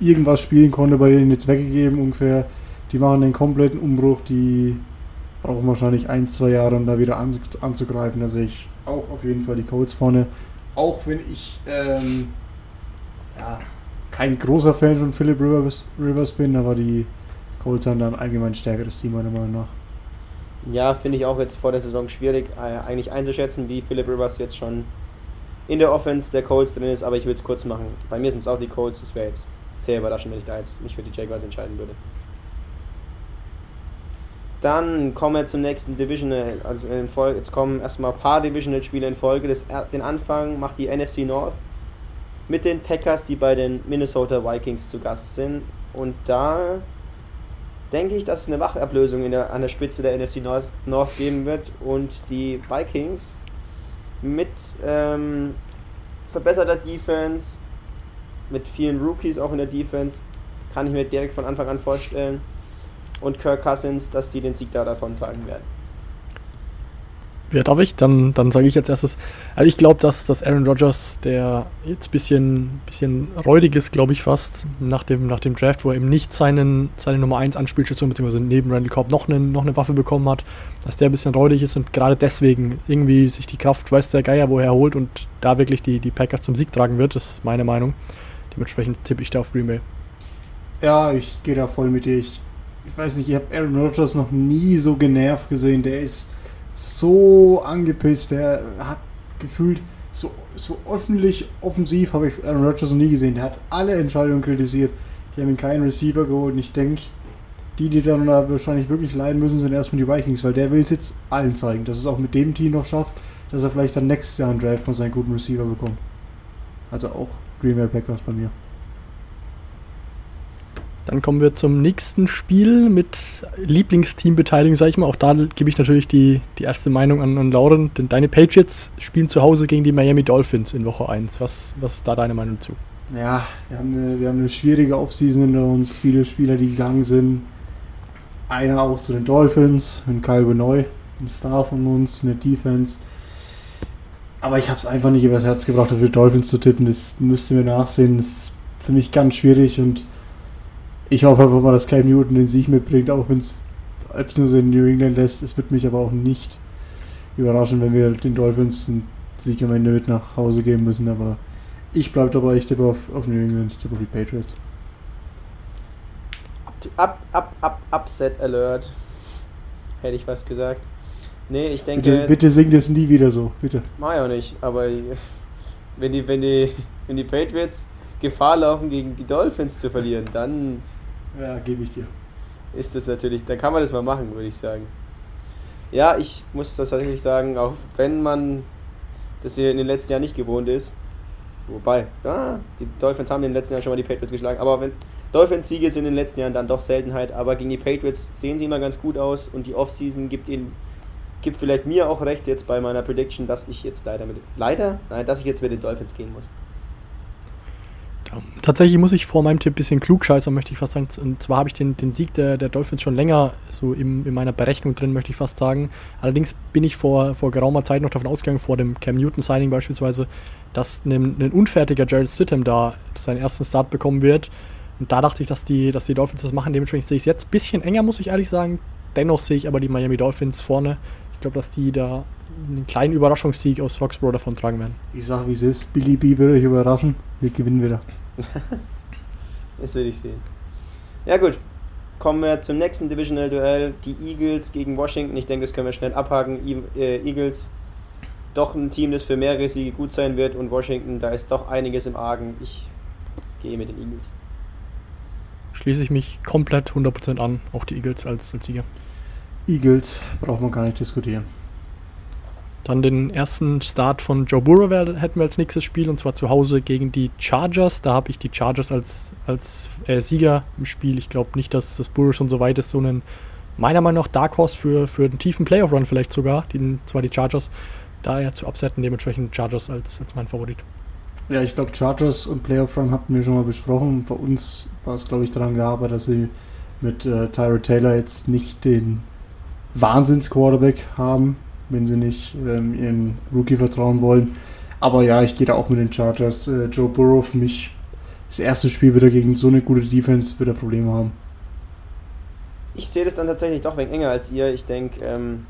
irgendwas spielen konnte, bei denen jetzt weggegeben ungefähr. Die machen den kompletten Umbruch. Die brauchen wahrscheinlich ein, zwei Jahre, um da wieder an, anzugreifen. Da sehe ich auch auf jeden Fall die Colts vorne. Auch wenn ich ähm, ja, kein großer Fan von Philip Rivers, Rivers bin, aber die Colts haben dann allgemein ein stärkeres Team, meiner Meinung nach. Ja, finde ich auch jetzt vor der Saison schwierig, äh, eigentlich einzuschätzen, wie Philip Rivers jetzt schon in der Offense der Colts drin ist, aber ich will es kurz machen. Bei mir sind es auch die Colts, das wäre jetzt sehr überraschend, wenn ich da jetzt mich für die Jaguars entscheiden würde. Dann kommen wir zum nächsten Divisional, also in Folge, jetzt kommen erstmal ein paar Divisional-Spiele in Folge. Das, den Anfang macht die NFC North mit den Packers, die bei den Minnesota Vikings zu Gast sind. Und da denke ich, dass es eine Wachablösung der, an der Spitze der NFC North, North geben wird und die Vikings mit ähm, verbesserter Defense, mit vielen Rookies auch in der Defense, kann ich mir direkt von Anfang an vorstellen. Und Kirk Cousins, dass sie den Sieg da davon tragen werden. Ja, darf ich? Dann, dann sage ich als erstes. Also ich glaube, dass, dass Aaron Rodgers, der jetzt ein bisschen, bisschen räudig ist, glaube ich fast, nach dem, nach dem Draft, wo er eben nicht seinen, seine Nummer 1 Anspielstation, beziehungsweise neben Randall Cobb noch eine, noch eine Waffe bekommen hat, dass der ein bisschen räudig ist und gerade deswegen irgendwie sich die Kraft, weiß der Geier, woher er holt und da wirklich die, die Packers zum Sieg tragen wird, das ist meine Meinung. Dementsprechend tippe ich da auf Green Bay. Ja, ich gehe da voll mit dir. Ich, ich weiß nicht, ich habe Aaron Rodgers noch nie so genervt gesehen. Der ist so angepisst. Der hat gefühlt so, so öffentlich offensiv habe ich Aaron Rodgers noch nie gesehen. Der hat alle Entscheidungen kritisiert. Die haben ihn keinen Receiver geholt und ich denke, die, die dann da wahrscheinlich wirklich leiden müssen, sind erstmal die Vikings, weil der will es jetzt allen zeigen, dass es auch mit dem Team noch schafft, dass er vielleicht dann nächstes Jahr im Draft noch seinen guten Receiver bekommt. Also auch Green Bay Packers bei mir. Dann kommen wir zum nächsten Spiel mit Lieblingsteambeteiligung, sag ich mal. Auch da gebe ich natürlich die, die erste Meinung an, an Lauren, denn deine Patriots spielen zu Hause gegen die Miami Dolphins in Woche 1. Was, was ist da deine Meinung zu? Ja, wir haben eine, wir haben eine schwierige Offseason hinter uns, viele Spieler, die gegangen sind. Einer auch zu den Dolphins, ein Kyle Benoit, ein Star von uns in der Defense. Aber ich habe es einfach nicht übers Herz gebracht, die Dolphins zu tippen. Das müsste mir nachsehen. Das ist für mich ganz schwierig und ich hoffe einfach mal, dass Cam Newton den Sieg mitbringt, auch wenn es beziehungsweise in New England lässt. Es wird mich aber auch nicht überraschen, wenn wir den Dolphins einen Sieg am Ende mit nach Hause geben müssen. Aber ich bleibe dabei, ich tippe auf, auf New England, ich tippe auf die Patriots. Up, up, up, Upset Alert. Hätte ich was gesagt. Nee, ich denke. Bitte, bitte sing das nie wieder so, bitte. Mach ich auch nicht, aber wenn die, wenn die, wenn die Patriots Gefahr laufen, gegen die Dolphins zu verlieren, dann Ja, gebe ich dir. ist das natürlich, dann kann man das mal machen, würde ich sagen. Ja, ich muss das tatsächlich sagen, auch wenn man das hier in den letzten Jahren nicht gewohnt ist, wobei, ja, die Dolphins haben in den letzten Jahren schon mal die Patriots geschlagen, aber wenn Dolphins-Siege sind in den letzten Jahren dann doch Seltenheit, aber gegen die Patriots sehen sie immer ganz gut aus und die Offseason gibt ihnen gibt vielleicht mir auch recht jetzt bei meiner Prediction, dass ich jetzt leider mit leider, nein, dass ich jetzt mit den Dolphins gehen muss. Tatsächlich muss ich vor meinem Tipp ein bisschen klugscheißern, möchte ich fast sagen. Und zwar habe ich den, den Sieg der, der Dolphins schon länger so im, in meiner Berechnung drin, möchte ich fast sagen. Allerdings bin ich vor, vor geraumer Zeit noch davon ausgegangen, vor dem Cam Newton-Signing beispielsweise, dass ein, ein unfertiger Jared Stidham da seinen ersten Start bekommen wird. Und da dachte ich, dass die, dass die Dolphins das machen. Dementsprechend sehe ich es jetzt ein bisschen enger, muss ich ehrlich sagen. Dennoch sehe ich aber die Miami Dolphins vorne. Ich glaube, dass die da einen kleinen Überraschungssieg aus Foxborough davon tragen werden. Ich sag, wie es ist. Billy B wird euch überraschen. Wir gewinnen wieder. Das will ich sehen. Ja gut, kommen wir zum nächsten Divisional-Duell. Die Eagles gegen Washington. Ich denke, das können wir schnell abhaken. E äh, Eagles, doch ein Team, das für mehrere Siege gut sein wird. Und Washington, da ist doch einiges im Argen. Ich gehe mit den Eagles. Schließe ich mich komplett 100% an, auch die Eagles als, als Sieger. Eagles braucht man gar nicht diskutieren. Dann den ersten Start von Joe Burrow hätten wir als nächstes Spiel und zwar zu Hause gegen die Chargers. Da habe ich die Chargers als, als äh, Sieger im Spiel. Ich glaube nicht, dass das Burrow schon so weit ist, so einen meiner Meinung nach Dark Horse für, für einen tiefen Playoff-Run vielleicht sogar, die, zwar die Chargers, da ja zu upsetten, dementsprechend Chargers als, als mein Favorit. Ja, ich glaube, Chargers und Playoff Run hatten wir schon mal besprochen. Bei uns war es, glaube ich, daran gearbeitet, dass sie mit äh, Tyra Taylor jetzt nicht den Wahnsinns-Quarterback haben, wenn sie nicht ähm, ihren Rookie vertrauen wollen. Aber ja, ich gehe da auch mit den Chargers. Äh, Joe Burrow für mich das erste Spiel wieder gegen so eine gute Defense wird er Probleme haben. Ich sehe das dann tatsächlich doch wenig enger als ihr. Ich denke, ähm,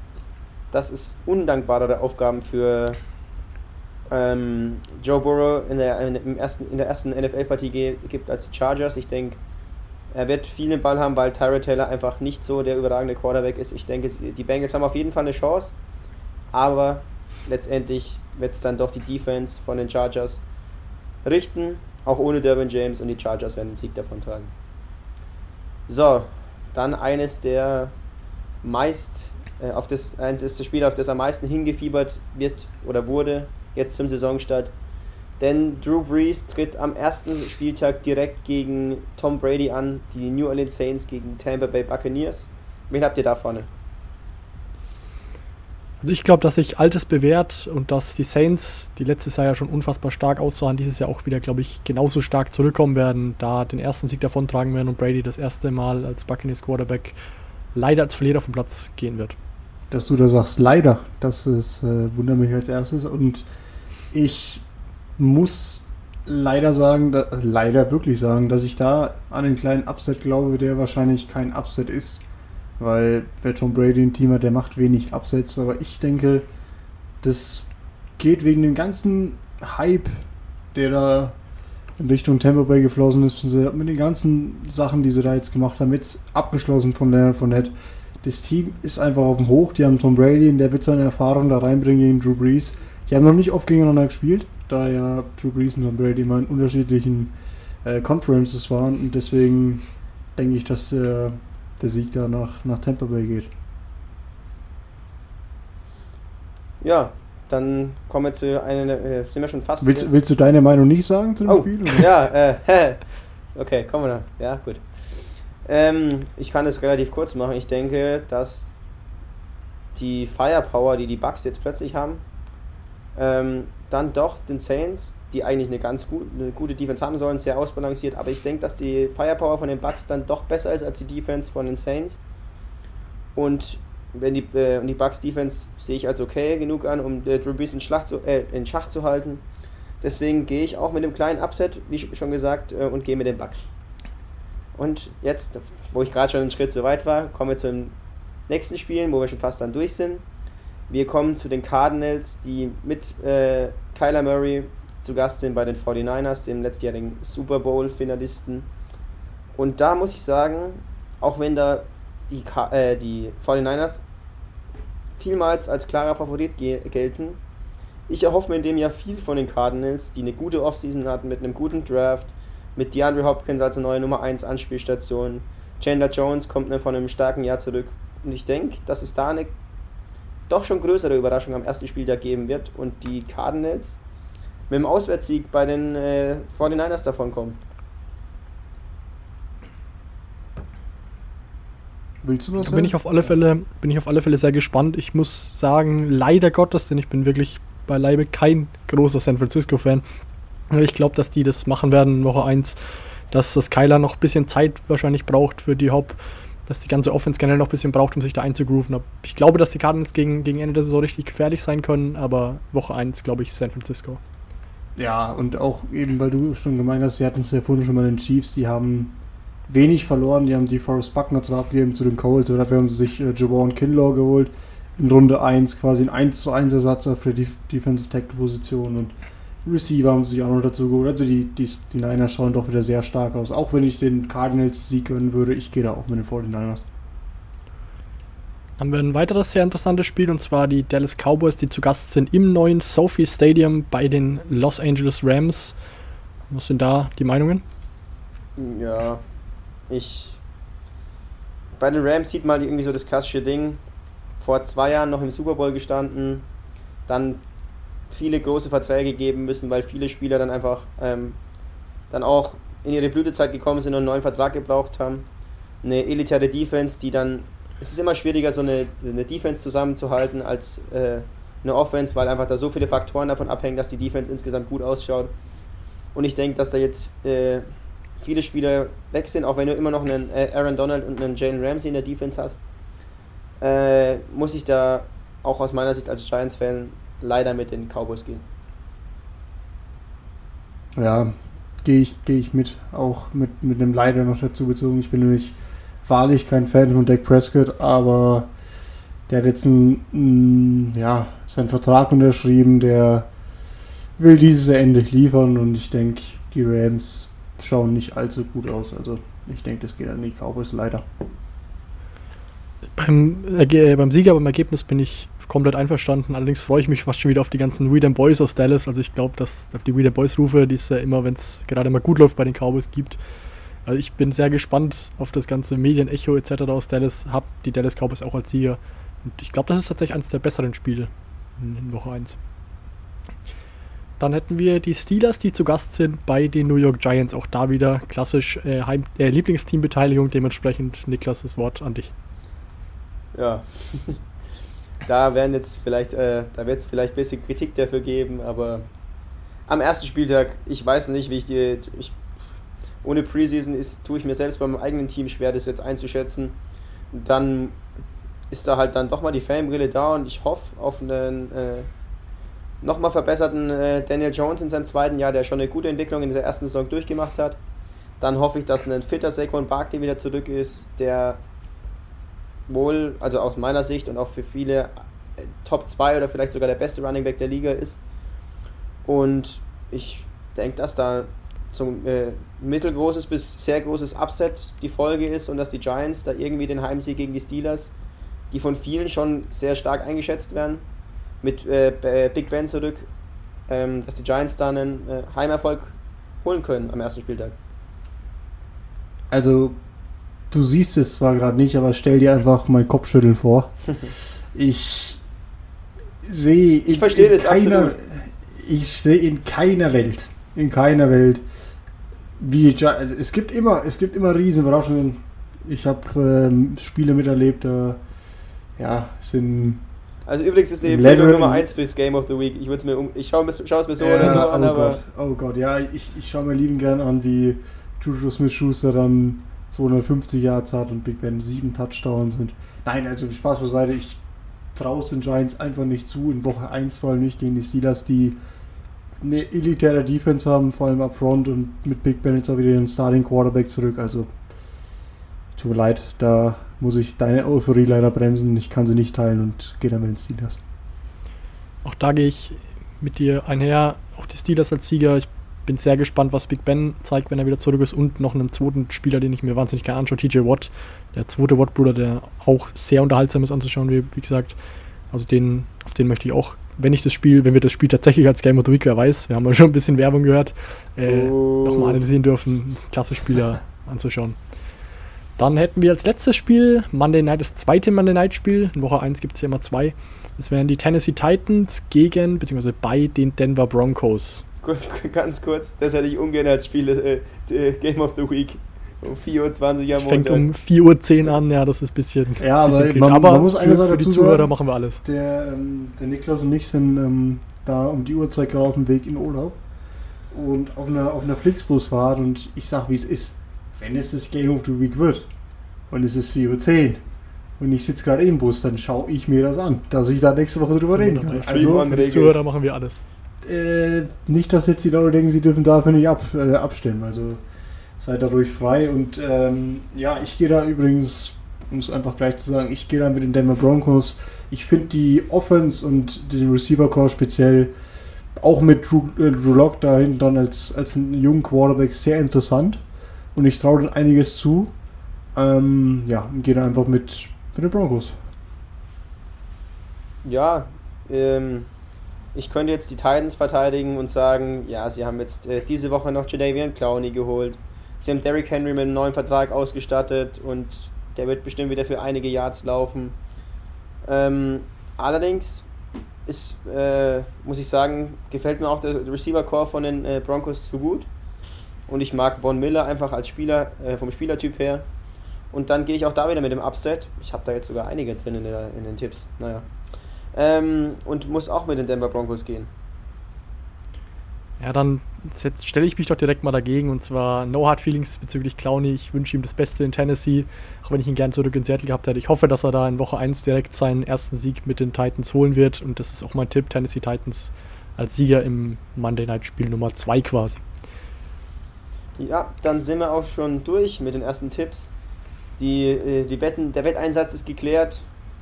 dass es undankbarere Aufgaben für ähm, Joe Burrow in der, in, ersten, in der ersten NFL-Partie gibt als die Chargers. Ich denke, er wird viel den Ball haben, weil Tyrod Taylor einfach nicht so der überragende Quarterback ist. Ich denke, die Bengals haben auf jeden Fall eine Chance, aber letztendlich wird es dann doch die Defense von den Chargers richten, auch ohne Derwin James und die Chargers werden den Sieg davon tragen. So, dann eines der meist äh, auf das eines ist das Spiel, auf das am meisten hingefiebert wird oder wurde jetzt zum Saisonstart. Denn Drew Brees tritt am ersten Spieltag direkt gegen Tom Brady an, die New Orleans Saints gegen Tampa Bay Buccaneers. Wen habt ihr da vorne? Ich glaube, dass sich Altes bewährt und dass die Saints, die letztes Jahr ja schon unfassbar stark aussahen, dieses Jahr auch wieder, glaube ich, genauso stark zurückkommen werden, da den ersten Sieg davontragen werden und Brady das erste Mal als Buccaneers Quarterback leider als Verlierer vom Platz gehen wird. dass du da sagst, leider. Das ist, äh, wundert mich als erstes. Und ich muss leider sagen, da, leider wirklich sagen, dass ich da an den kleinen Upset glaube, der wahrscheinlich kein Upset ist. Weil wer Tom Brady ein Team hat, der macht wenig Upsets. Aber ich denke, das geht wegen dem ganzen Hype, der da in Richtung Tampa Bay geflossen ist, mit den ganzen Sachen, die sie da jetzt gemacht haben, jetzt abgeschlossen von Leonard Fournette. Das Team ist einfach auf dem Hoch. Die haben Tom Brady, der wird seine Erfahrung da reinbringen gegen Drew Brees. Die haben noch nicht oft gegeneinander gespielt, da ja Drew Brees und Tom Brady mal in unterschiedlichen äh, Conferences waren. Und deswegen denke ich, dass äh, der Sieg da nach, nach Tampa Bay geht. Ja, dann kommen wir zu einer, äh, sind wir schon fast. Willst, willst, du deine Meinung nicht sagen zu dem oh, Spiel? Oder? Ja, äh, okay, kommen wir da. Ja, gut. Ähm, ich kann das relativ kurz machen. Ich denke, dass die Firepower, die die Bucks jetzt plötzlich haben, ähm, dann doch den Saints, die eigentlich eine ganz gut, eine gute Defense haben sollen, sehr ausbalanciert. Aber ich denke, dass die Firepower von den Bucks dann doch besser ist als die Defense von den Saints. Und wenn die, äh, die Bucks Defense sehe ich als okay genug an, um äh, Drew Brees in, Schlag zu, äh, in Schach zu halten. Deswegen gehe ich auch mit dem kleinen Upset, wie schon gesagt, äh, und gehe mit den Bucks. Und jetzt, wo ich gerade schon einen Schritt zu weit war, kommen wir zum nächsten Spiel, wo wir schon fast dann durch sind. Wir kommen zu den Cardinals, die mit äh, Kyler Murray zu Gast sind bei den 49ers, dem letztjährigen Super Bowl-Finalisten. Und da muss ich sagen, auch wenn da die, äh, die 49ers vielmals als klarer Favorit gelten, ich erhoffe mir in dem Jahr viel von den Cardinals, die eine gute Offseason hatten mit einem guten Draft, mit DeAndre Hopkins als neue Nummer 1 Anspielstation. Chandler Jones kommt von einem starken Jahr zurück. Und ich denke, dass es da eine doch schon größere Überraschung am ersten Spieltag geben wird und die Cardinals mit dem Auswärtssieg bei den äh, 49ers davon kommen. Willst du was sagen? Bin ich auf alle Fälle, bin ich auf alle Fälle sehr gespannt. Ich muss sagen, leider Gottes, denn ich bin wirklich beileibe kein großer San Francisco-Fan. Ich glaube, dass die das machen werden, Woche 1, dass das Kyler noch ein bisschen Zeit wahrscheinlich braucht für die Hop, dass die ganze Offense generell noch ein bisschen braucht, um sich da einzugrooven. Ich glaube, dass die Cardinals gegen, gegen Ende der Saison richtig gefährlich sein können, aber Woche 1 glaube ich San Francisco. Ja, und auch eben, weil du schon gemeint hast, wir hatten es ja vorhin schon mal den Chiefs, die haben wenig verloren. Die haben die Forrest Buckner zwar abgegeben zu den Colts, aber dafür haben sie sich äh, Javon Kinlaw geholt. In Runde 1 quasi ein 1 zu 1 Ersatz der Def Defensive Tackle Position und Receiver haben sie auch noch dazu geholt. Also die, die, die Niners schauen doch wieder sehr stark aus. Auch wenn ich den Cardinals Sieg gönnen würde, ich gehe da auch mit den 49ers. Haben wir ein weiteres sehr interessantes Spiel und zwar die Dallas Cowboys, die zu Gast sind im neuen Sophie Stadium bei den Los Angeles Rams. Was sind da die Meinungen? Ja, ich. Bei den Rams sieht man irgendwie so das klassische Ding. Vor zwei Jahren noch im Super Bowl gestanden, dann viele große Verträge geben müssen, weil viele Spieler dann einfach ähm, dann auch in ihre Blütezeit gekommen sind und einen neuen Vertrag gebraucht haben. Eine elitäre Defense, die dann. Es ist immer schwieriger, so eine, eine Defense zusammenzuhalten als äh, eine Offense, weil einfach da so viele Faktoren davon abhängen, dass die Defense insgesamt gut ausschaut. Und ich denke, dass da jetzt äh, viele Spieler weg sind, auch wenn du immer noch einen äh, Aaron Donald und einen Jalen Ramsey in der Defense hast, äh, muss ich da auch aus meiner Sicht als Giants-Fan leider mit den Cowboys gehen. Ja, gehe ich, geh ich mit, auch mit, mit einem Leider noch dazu bezogen. Ich bin nämlich wahrlich kein Fan von Dak Prescott, aber der hat jetzt einen, ja, seinen Vertrag unterschrieben, der will dieses Jahr endlich liefern und ich denke, die Rams schauen nicht allzu gut aus. Also ich denke, das geht an die Cowboys leider. Beim, äh, beim Sieger, beim Ergebnis bin ich komplett einverstanden. Allerdings freue ich mich fast schon wieder auf die ganzen Weedham Boys aus Dallas. Also ich glaube, dass auf die Weedham Boys Rufe, die es ja immer, wenn es gerade mal gut läuft bei den Cowboys gibt. Also ich bin sehr gespannt auf das ganze Medienecho etc. aus Dallas. Hab die Dallas Cowboys auch als Sieger. Und ich glaube, das ist tatsächlich eines der besseren Spiele in, in Woche 1. Dann hätten wir die Steelers, die zu Gast sind bei den New York Giants. Auch da wieder klassisch äh, Heim äh, Lieblingsteambeteiligung. Dementsprechend, Niklas, das Wort an dich. Ja. da werden jetzt vielleicht, äh, da wird es vielleicht ein bisschen Kritik dafür geben, aber am ersten Spieltag, ich weiß nicht, wie ich die. Ich, ohne Preseason ist, tue ich mir selbst beim eigenen Team schwer, das jetzt einzuschätzen. Dann ist da halt dann doch mal die Fanbrille da und ich hoffe auf einen äh, nochmal verbesserten äh, Daniel Jones in seinem zweiten Jahr, der schon eine gute Entwicklung in der ersten Saison durchgemacht hat. Dann hoffe ich, dass ein fitter Saquon Barkley wieder zurück ist, der wohl, also aus meiner Sicht und auch für viele äh, Top 2 oder vielleicht sogar der beste Running Back der Liga ist. Und ich denke, dass da zum äh, mittelgroßes bis sehr großes Upset die Folge ist und dass die Giants da irgendwie den Heimsieg gegen die Steelers, die von vielen schon sehr stark eingeschätzt werden, mit äh, Big Ben zurück, ähm, dass die Giants da einen äh, Heimerfolg holen können am ersten Spieltag. Also, du siehst es zwar gerade nicht, aber stell dir einfach mein Kopfschütteln vor. ich sehe ich verstehe das keiner, absolut. ich sehe in keiner Welt, in keiner Welt, wie also es gibt immer, es gibt immer Riesenüberraschungen. Ich habe ähm, Spiele miterlebt, da ja, sind also übrigens ist die Empfehlung Nummer 1 fürs Game of the Week. Ich, mir um, ich schaue schau es mir so ja, oder so oh an, oh aber... Gott, oh Gott, ja, ich, ich schaue mir lieben gern an, wie Juju Smith-Schuster dann 250 Yards hat und Big Ben 7 Touchdowns sind. Nein, also Spaß beiseite, ich traue es den Giants einfach nicht zu, in Woche 1 vor allem nicht gegen die Steelers, die eine elitäre Defense haben, vor allem up front und mit Big Ben jetzt auch wieder den Starting Quarterback zurück. Also tut mir leid, da muss ich deine Euphorie leider bremsen. Ich kann sie nicht teilen und gehe dann mit den Steelers. Auch da gehe ich mit dir einher. Auch die Steelers als Sieger. Ich bin sehr gespannt, was Big Ben zeigt, wenn er wieder zurück ist. Und noch einen zweiten Spieler, den ich mir wahnsinnig gerne anschaue, TJ Watt. Der zweite Watt-Bruder, der auch sehr unterhaltsam ist anzuschauen, wie, wie gesagt. Also den, auf den möchte ich auch wenn ich das Spiel, wenn wir das Spiel tatsächlich als Game of the Week, wer weiß, wir haben ja schon ein bisschen Werbung gehört, äh, oh. nochmal analysieren dürfen, klasse Spieler anzuschauen. Dann hätten wir als letztes Spiel Monday Night, das zweite Monday Night Spiel. In Woche 1 gibt es ja immer zwei. Das wären die Tennessee Titans gegen, beziehungsweise bei den Denver Broncos. Ganz kurz, das hätte ich ungern als Spiel äh, Game of the Week. Um 4.20 Uhr am Montag. Fängt um 4.10 Uhr an, ja, das ist ein bisschen. Ja, aber, bisschen man, aber man, muss eine Sache dazu die Zuhörer sagen, machen wir alles. Der, ähm, der Niklas und ich sind ähm, da um die Uhrzeit gerade auf dem Weg in Urlaub und auf einer, auf einer Flixbusfahrt und ich sag, wie es ist. Wenn es das Game of the Week wird und es ist 4.10 Uhr und ich sitze gerade im Bus, dann schaue ich mir das an, dass ich da nächste Woche drüber reden kann. Also, Zuhörer machen wir alles. Äh, nicht, dass jetzt die Leute denken, sie dürfen dafür nicht ab, äh, abstimmen. Also seid da ruhig frei. Und ähm, ja, ich gehe da übrigens, um es einfach gleich zu sagen, ich gehe da mit den Denver Broncos. Ich finde die Offense und den Receiver Core speziell auch mit Drew, äh, Lock da hinten dann als, als einen jungen Quarterback sehr interessant. Und ich traue denen einiges zu. Ähm, ja, gehe da einfach mit, mit den Broncos. Ja, ähm, ich könnte jetzt die Titans verteidigen und sagen, ja, sie haben jetzt äh, diese Woche noch Jadavian Clowney geholt. Sie haben Derrick Henry mit einem neuen Vertrag ausgestattet und der wird bestimmt wieder für einige Yards laufen. Ähm, allerdings ist, äh, muss ich sagen, gefällt mir auch der Receiver-Core von den äh, Broncos zu gut. Und ich mag Von Miller einfach als Spieler, äh, vom Spielertyp her. Und dann gehe ich auch da wieder mit dem Upset. Ich habe da jetzt sogar einige drin in, der, in den Tipps. Naja. Ähm, und muss auch mit den Denver Broncos gehen. Ja, dann stelle ich mich doch direkt mal dagegen und zwar No Hard Feelings bezüglich Clowney. Ich wünsche ihm das Beste in Tennessee, auch wenn ich ihn gern zurück in Seattle gehabt hätte. Ich hoffe, dass er da in Woche 1 direkt seinen ersten Sieg mit den Titans holen wird und das ist auch mein Tipp: Tennessee Titans als Sieger im Monday Night Spiel Nummer 2 quasi. Ja, dann sind wir auch schon durch mit den ersten Tipps. Die, äh, die Wetten, der Wetteinsatz ist geklärt.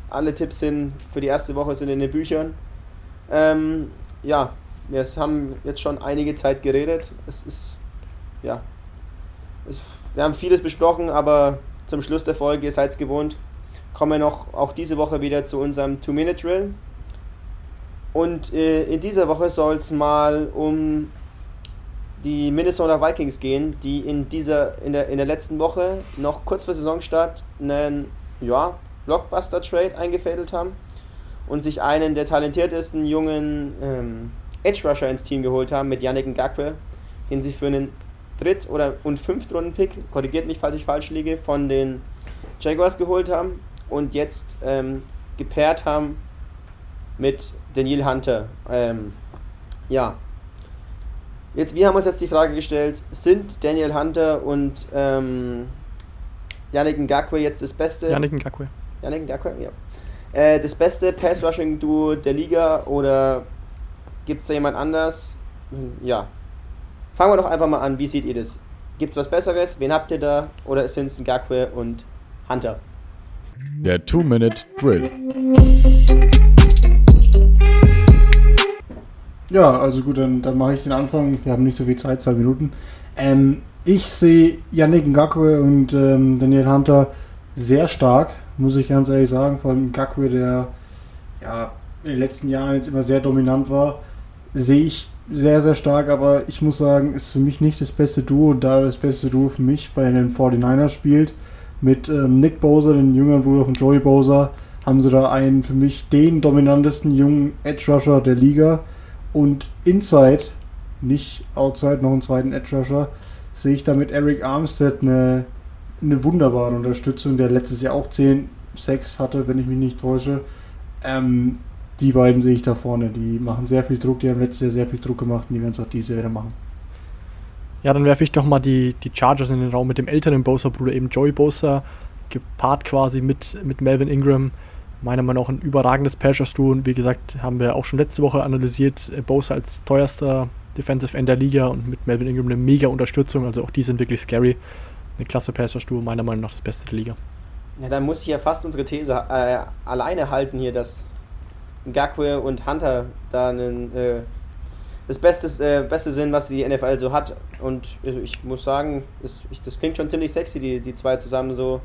Alle Tipps sind für die erste Woche sind in den Büchern. Ähm, ja, wir haben jetzt schon einige Zeit geredet. Es ist, ja, es, wir haben vieles besprochen, aber zum Schluss der Folge, ihr seid es gewohnt, kommen wir noch auch diese Woche wieder zu unserem Two-Minute-Drill. Und äh, in dieser Woche soll es mal um die Minnesota Vikings gehen, die in dieser in der, in der letzten Woche noch kurz vor Saisonstart einen ja, Blockbuster-Trade eingefädelt haben und sich einen der talentiertesten jungen ähm, Edge Rusher ins Team geholt haben mit Yannick Ngakwe, den sie für einen Dritt- oder und Fünftrunden-Pick, korrigiert mich, falls ich falsch liege, von den Jaguars geholt haben und jetzt ähm, gepaart haben mit Daniel Hunter. Ähm, ja. Jetzt, wir haben uns jetzt die Frage gestellt, sind Daniel Hunter und ähm, Yannick Ngakwe jetzt das Beste? Yannick Ngakwe. Yannick Ngakwe, ja. Äh, das beste Pass-Rushing-Duo der Liga oder gibt es da jemand anders? Ja. Fangen wir doch einfach mal an. Wie seht ihr das? Gibt es was Besseres? Wen habt ihr da? Oder sind es Ngakwe und Hunter? Der Two-Minute-Drill. Ja, also gut, dann, dann mache ich den Anfang. Wir haben nicht so viel Zeit, zwei Minuten. Ähm, ich sehe Yannick Ngakwe und ähm, Daniel Hunter sehr stark, muss ich ganz ehrlich sagen. Vor allem Ngakwe, der ja in den letzten Jahren jetzt immer sehr dominant war, sehe ich sehr, sehr stark. Aber ich muss sagen, ist für mich nicht das beste Duo. Da das beste Duo für mich bei den 49ers spielt, mit ähm, Nick Bosa, dem jüngeren Bruder von Joey Bosa, haben sie da einen für mich den dominantesten jungen Edge Rusher der Liga. Und Inside, nicht Outside, noch einen zweiten Edge Rusher, sehe ich da mit Eric Armstead eine, eine wunderbare Unterstützung, der letztes Jahr auch 10 6 hatte, wenn ich mich nicht täusche. Ähm, die beiden sehe ich da vorne. Die machen sehr viel Druck, die haben letztes Jahr sehr viel Druck gemacht und die werden es auch dieses Jahr wieder machen. Ja, dann werfe ich doch mal die, die Chargers in den Raum mit dem älteren Bosa-Bruder, eben Joey Bosa, gepaart quasi mit, mit Melvin Ingram. Meiner Meinung nach ein überragendes Pass-Rush-Duo. Und wie gesagt, haben wir auch schon letzte Woche analysiert, äh, Bosa als teuerster Defensive End der Liga und mit Melvin Ingram eine mega Unterstützung. Also auch die sind wirklich scary. Eine klasse Pass-Rush-Duo, meiner Meinung nach das Beste der Liga. Ja, dann muss ich ja fast unsere These äh, alleine halten hier, dass Ngakwe und Hunter da einen, äh, das Beste, äh, Beste sind, was die NFL so hat. Und ich muss sagen, das, ich, das klingt schon ziemlich sexy, die, die zwei zusammen so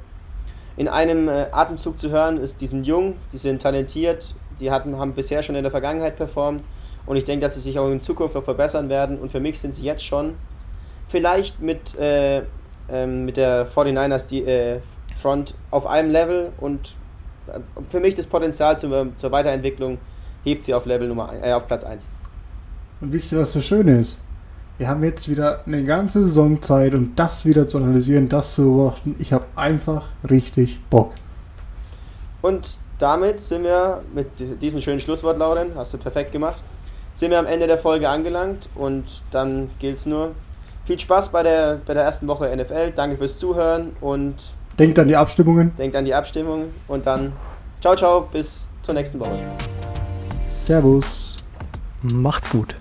in einem äh, Atemzug zu hören. Ist, die sind jung, die sind talentiert, die hatten, haben bisher schon in der Vergangenheit performt. Und ich denke, dass sie sich auch in Zukunft noch verbessern werden. Und für mich sind sie jetzt schon vielleicht mit, äh, ähm, mit der 49ers die äh, Front auf einem Level und für mich das Potenzial zur, zur Weiterentwicklung hebt sie auf Level Nummer äh, auf Platz 1. Und wisst ihr, was so schön ist? Wir haben jetzt wieder eine ganze Saison Zeit, um das wieder zu analysieren, das zu beobachten. Ich habe einfach richtig Bock. Und damit sind wir mit diesem schönen Schlusswort, Lauren, hast du perfekt gemacht, sind wir am Ende der Folge angelangt und dann gilt es nur. Viel Spaß bei der, bei der ersten Woche NFL. Danke fürs Zuhören und Denkt an die Abstimmungen. denkt an die Abstimmung und dann ciao, ciao, bis zur nächsten Woche. Servus. Macht's gut.